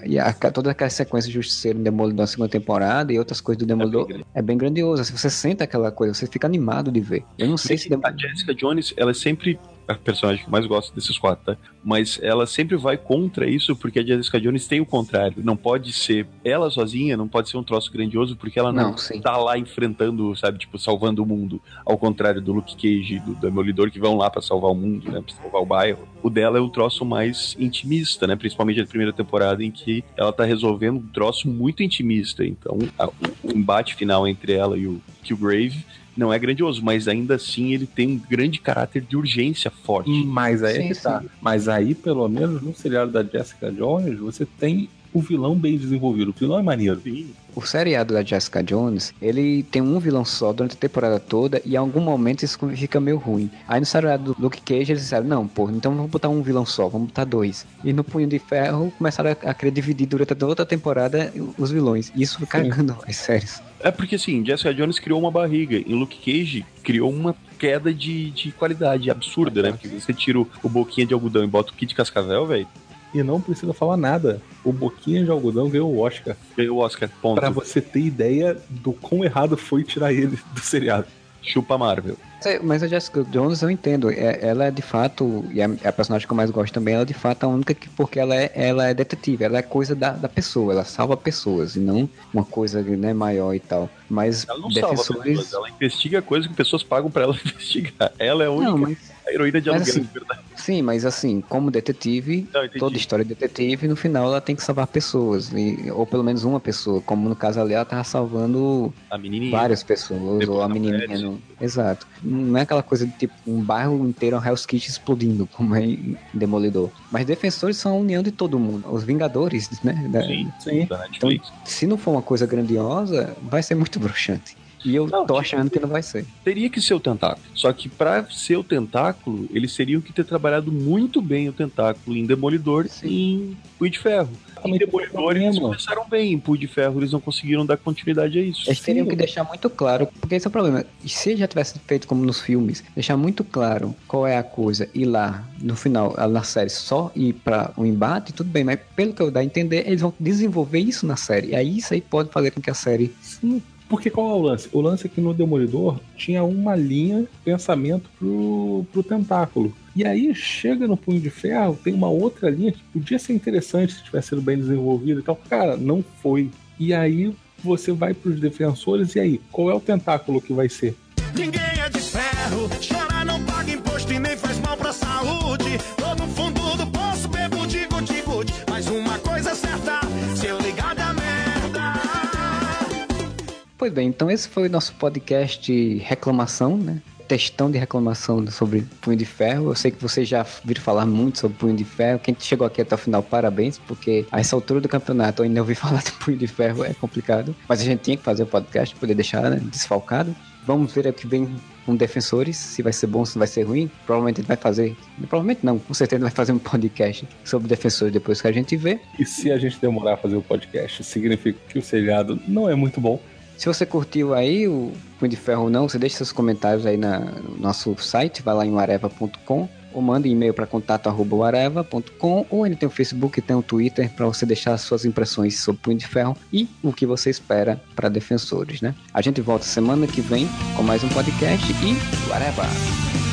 e a, toda aquela sequência de Justiceiro em Demolidor na segunda temporada e outras coisas do Demolidor grande. é bem grandiosa. Se você sente aquela coisa, você fica animado de ver. Eu não sei se. Dem- A Jessica Jones, ela é sempre a personagem que eu mais gosto desses quatro, tá? Mas ela sempre vai contra isso porque a Jessica Jones tem o contrário. Não pode ser ela sozinha, não pode ser um troço grandioso porque ela não, Não, sim. tá lá enfrentando, sabe, tipo, salvando o mundo. Ao contrário do Luke Cage e do Demolidor que vão lá pra salvar o mundo, né? Pra salvar o bairro. O dela é um troço mais intimista, né? Principalmente na primeira temporada em que ela tá resolvendo um troço muito intimista. Então, a- o embate final entre ela e o Killgrave não é grandioso, mas ainda assim ele tem um grande caráter de urgência forte. Mas aí é Sim, que tá. sim. Mas aí, pelo menos, no seriado da Jessica Jones, você tem o vilão bem desenvolvido. O vilão é maneiro. O seriado da Jessica Jones, ele tem um vilão só durante a temporada toda e em algum momento isso fica meio ruim. Aí no seriado do Luke Cage eles disseram, não, pô, então vamos botar um vilão só, vamos botar dois. E no Punho de Ferro começaram a, a querer dividir durante a outra temporada os vilões. E isso foi cagando as séries. É porque assim, Jessica Jones criou uma barriga, em Luke Cage criou uma queda de, de qualidade absurda, né? Porque você tira o, o boquinha de algodão e bota o kit de cascavel, velho, E não precisa falar nada. O Boquinha de Algodão ganhou o Oscar. ganhou o Oscar, ponto. Pra você ter ideia do quão errado foi tirar ele do seriado. Chupa Marvel. É, Mas a Jessica Jones eu entendo, é- ela é de fato, e é a personagem que eu mais gosto também, ela é de fato a única que, porque ela é, ela é detetive, ela é coisa da, da pessoa, ela salva pessoas e não uma coisa né, maior e tal. Mas Ela não salva defensores. pessoas, ela investiga coisas que pessoas pagam pra ela investigar. Ela é a única Não, mas a heroína de aluguel, assim, de verdade. Sim, mas assim, como detetive, Não, toda história de detetive, no final ela tem que salvar pessoas, e- ou pelo menos uma pessoa, como no caso ali ela tava salvando várias pessoas, Depois ou a menininha. Não... Exato. Não é aquela coisa de tipo um bairro inteiro, um Hell's Kitchen explodindo, como é em Demolidor. Mas defensores são a união de todo mundo, os Vingadores, né? Da- Sim, Sim. da Netflix. Se não for uma coisa grandiosa, vai ser muito bruxante. E eu Não, tô achando que não vai ser. Teria que ser o tentáculo. Só que pra ser o tentáculo, eles teriam que ter trabalhado muito bem o tentáculo em Demolidor e em Punho de Ferro. Em Exatamente, Demolidor eles começaram bem, em Punho de Ferro eles não conseguiram dar continuidade a isso. Eles teriam Sim. que deixar muito claro, porque esse é o problema. Se já tivesse feito como nos filmes, deixar muito claro qual é a coisa, e lá, no final, na série, só ir pra um embate, tudo bem, mas pelo que eu dá a entender, eles vão desenvolver isso na série. E aí isso aí pode fazer com que a série. Sim. Porque qual é o lance? O lance é que no Demolidor tinha uma linha pensamento pro, pro tentáculo. E aí chega no Punho de Ferro, tem uma outra linha que podia ser interessante se tivesse sido bem desenvolvida e tal. Cara, não foi. E aí você vai pros defensores, e aí? Qual é o tentáculo que vai ser? Ninguém é de ferro, chora, não paga imposto e nem faz mal pra Pois bem, então esse foi o nosso podcast reclamação, né? Textão de reclamação sobre Punho de Ferro. Eu sei que vocês já viram falar muito sobre Punho de Ferro. Quem chegou aqui até o final, parabéns, porque a essa altura do campeonato eu ainda ouvi falar de Punho de Ferro, é complicado. Mas a gente tinha que fazer o podcast, poder deixar né, desfalcado. Vamos ver o que vem com defensores, se vai ser bom, se vai ser ruim. Provavelmente ele vai fazer. Provavelmente não, com certeza vai fazer um podcast sobre defensores depois que a gente vê. E se a gente demorar a fazer o podcast, significa que o seriado não é muito bom. Se você curtiu aí o Punho de Ferro ou não, você deixa seus comentários aí na, no nosso site, vai lá em areva.com ou manda e-mail para contato@areva.com ou ainda tem o Facebook e tem o Twitter para você deixar suas impressões sobre Punho de Ferro e o que você espera para defensores, né? A gente volta semana que vem com mais um podcast e Areva!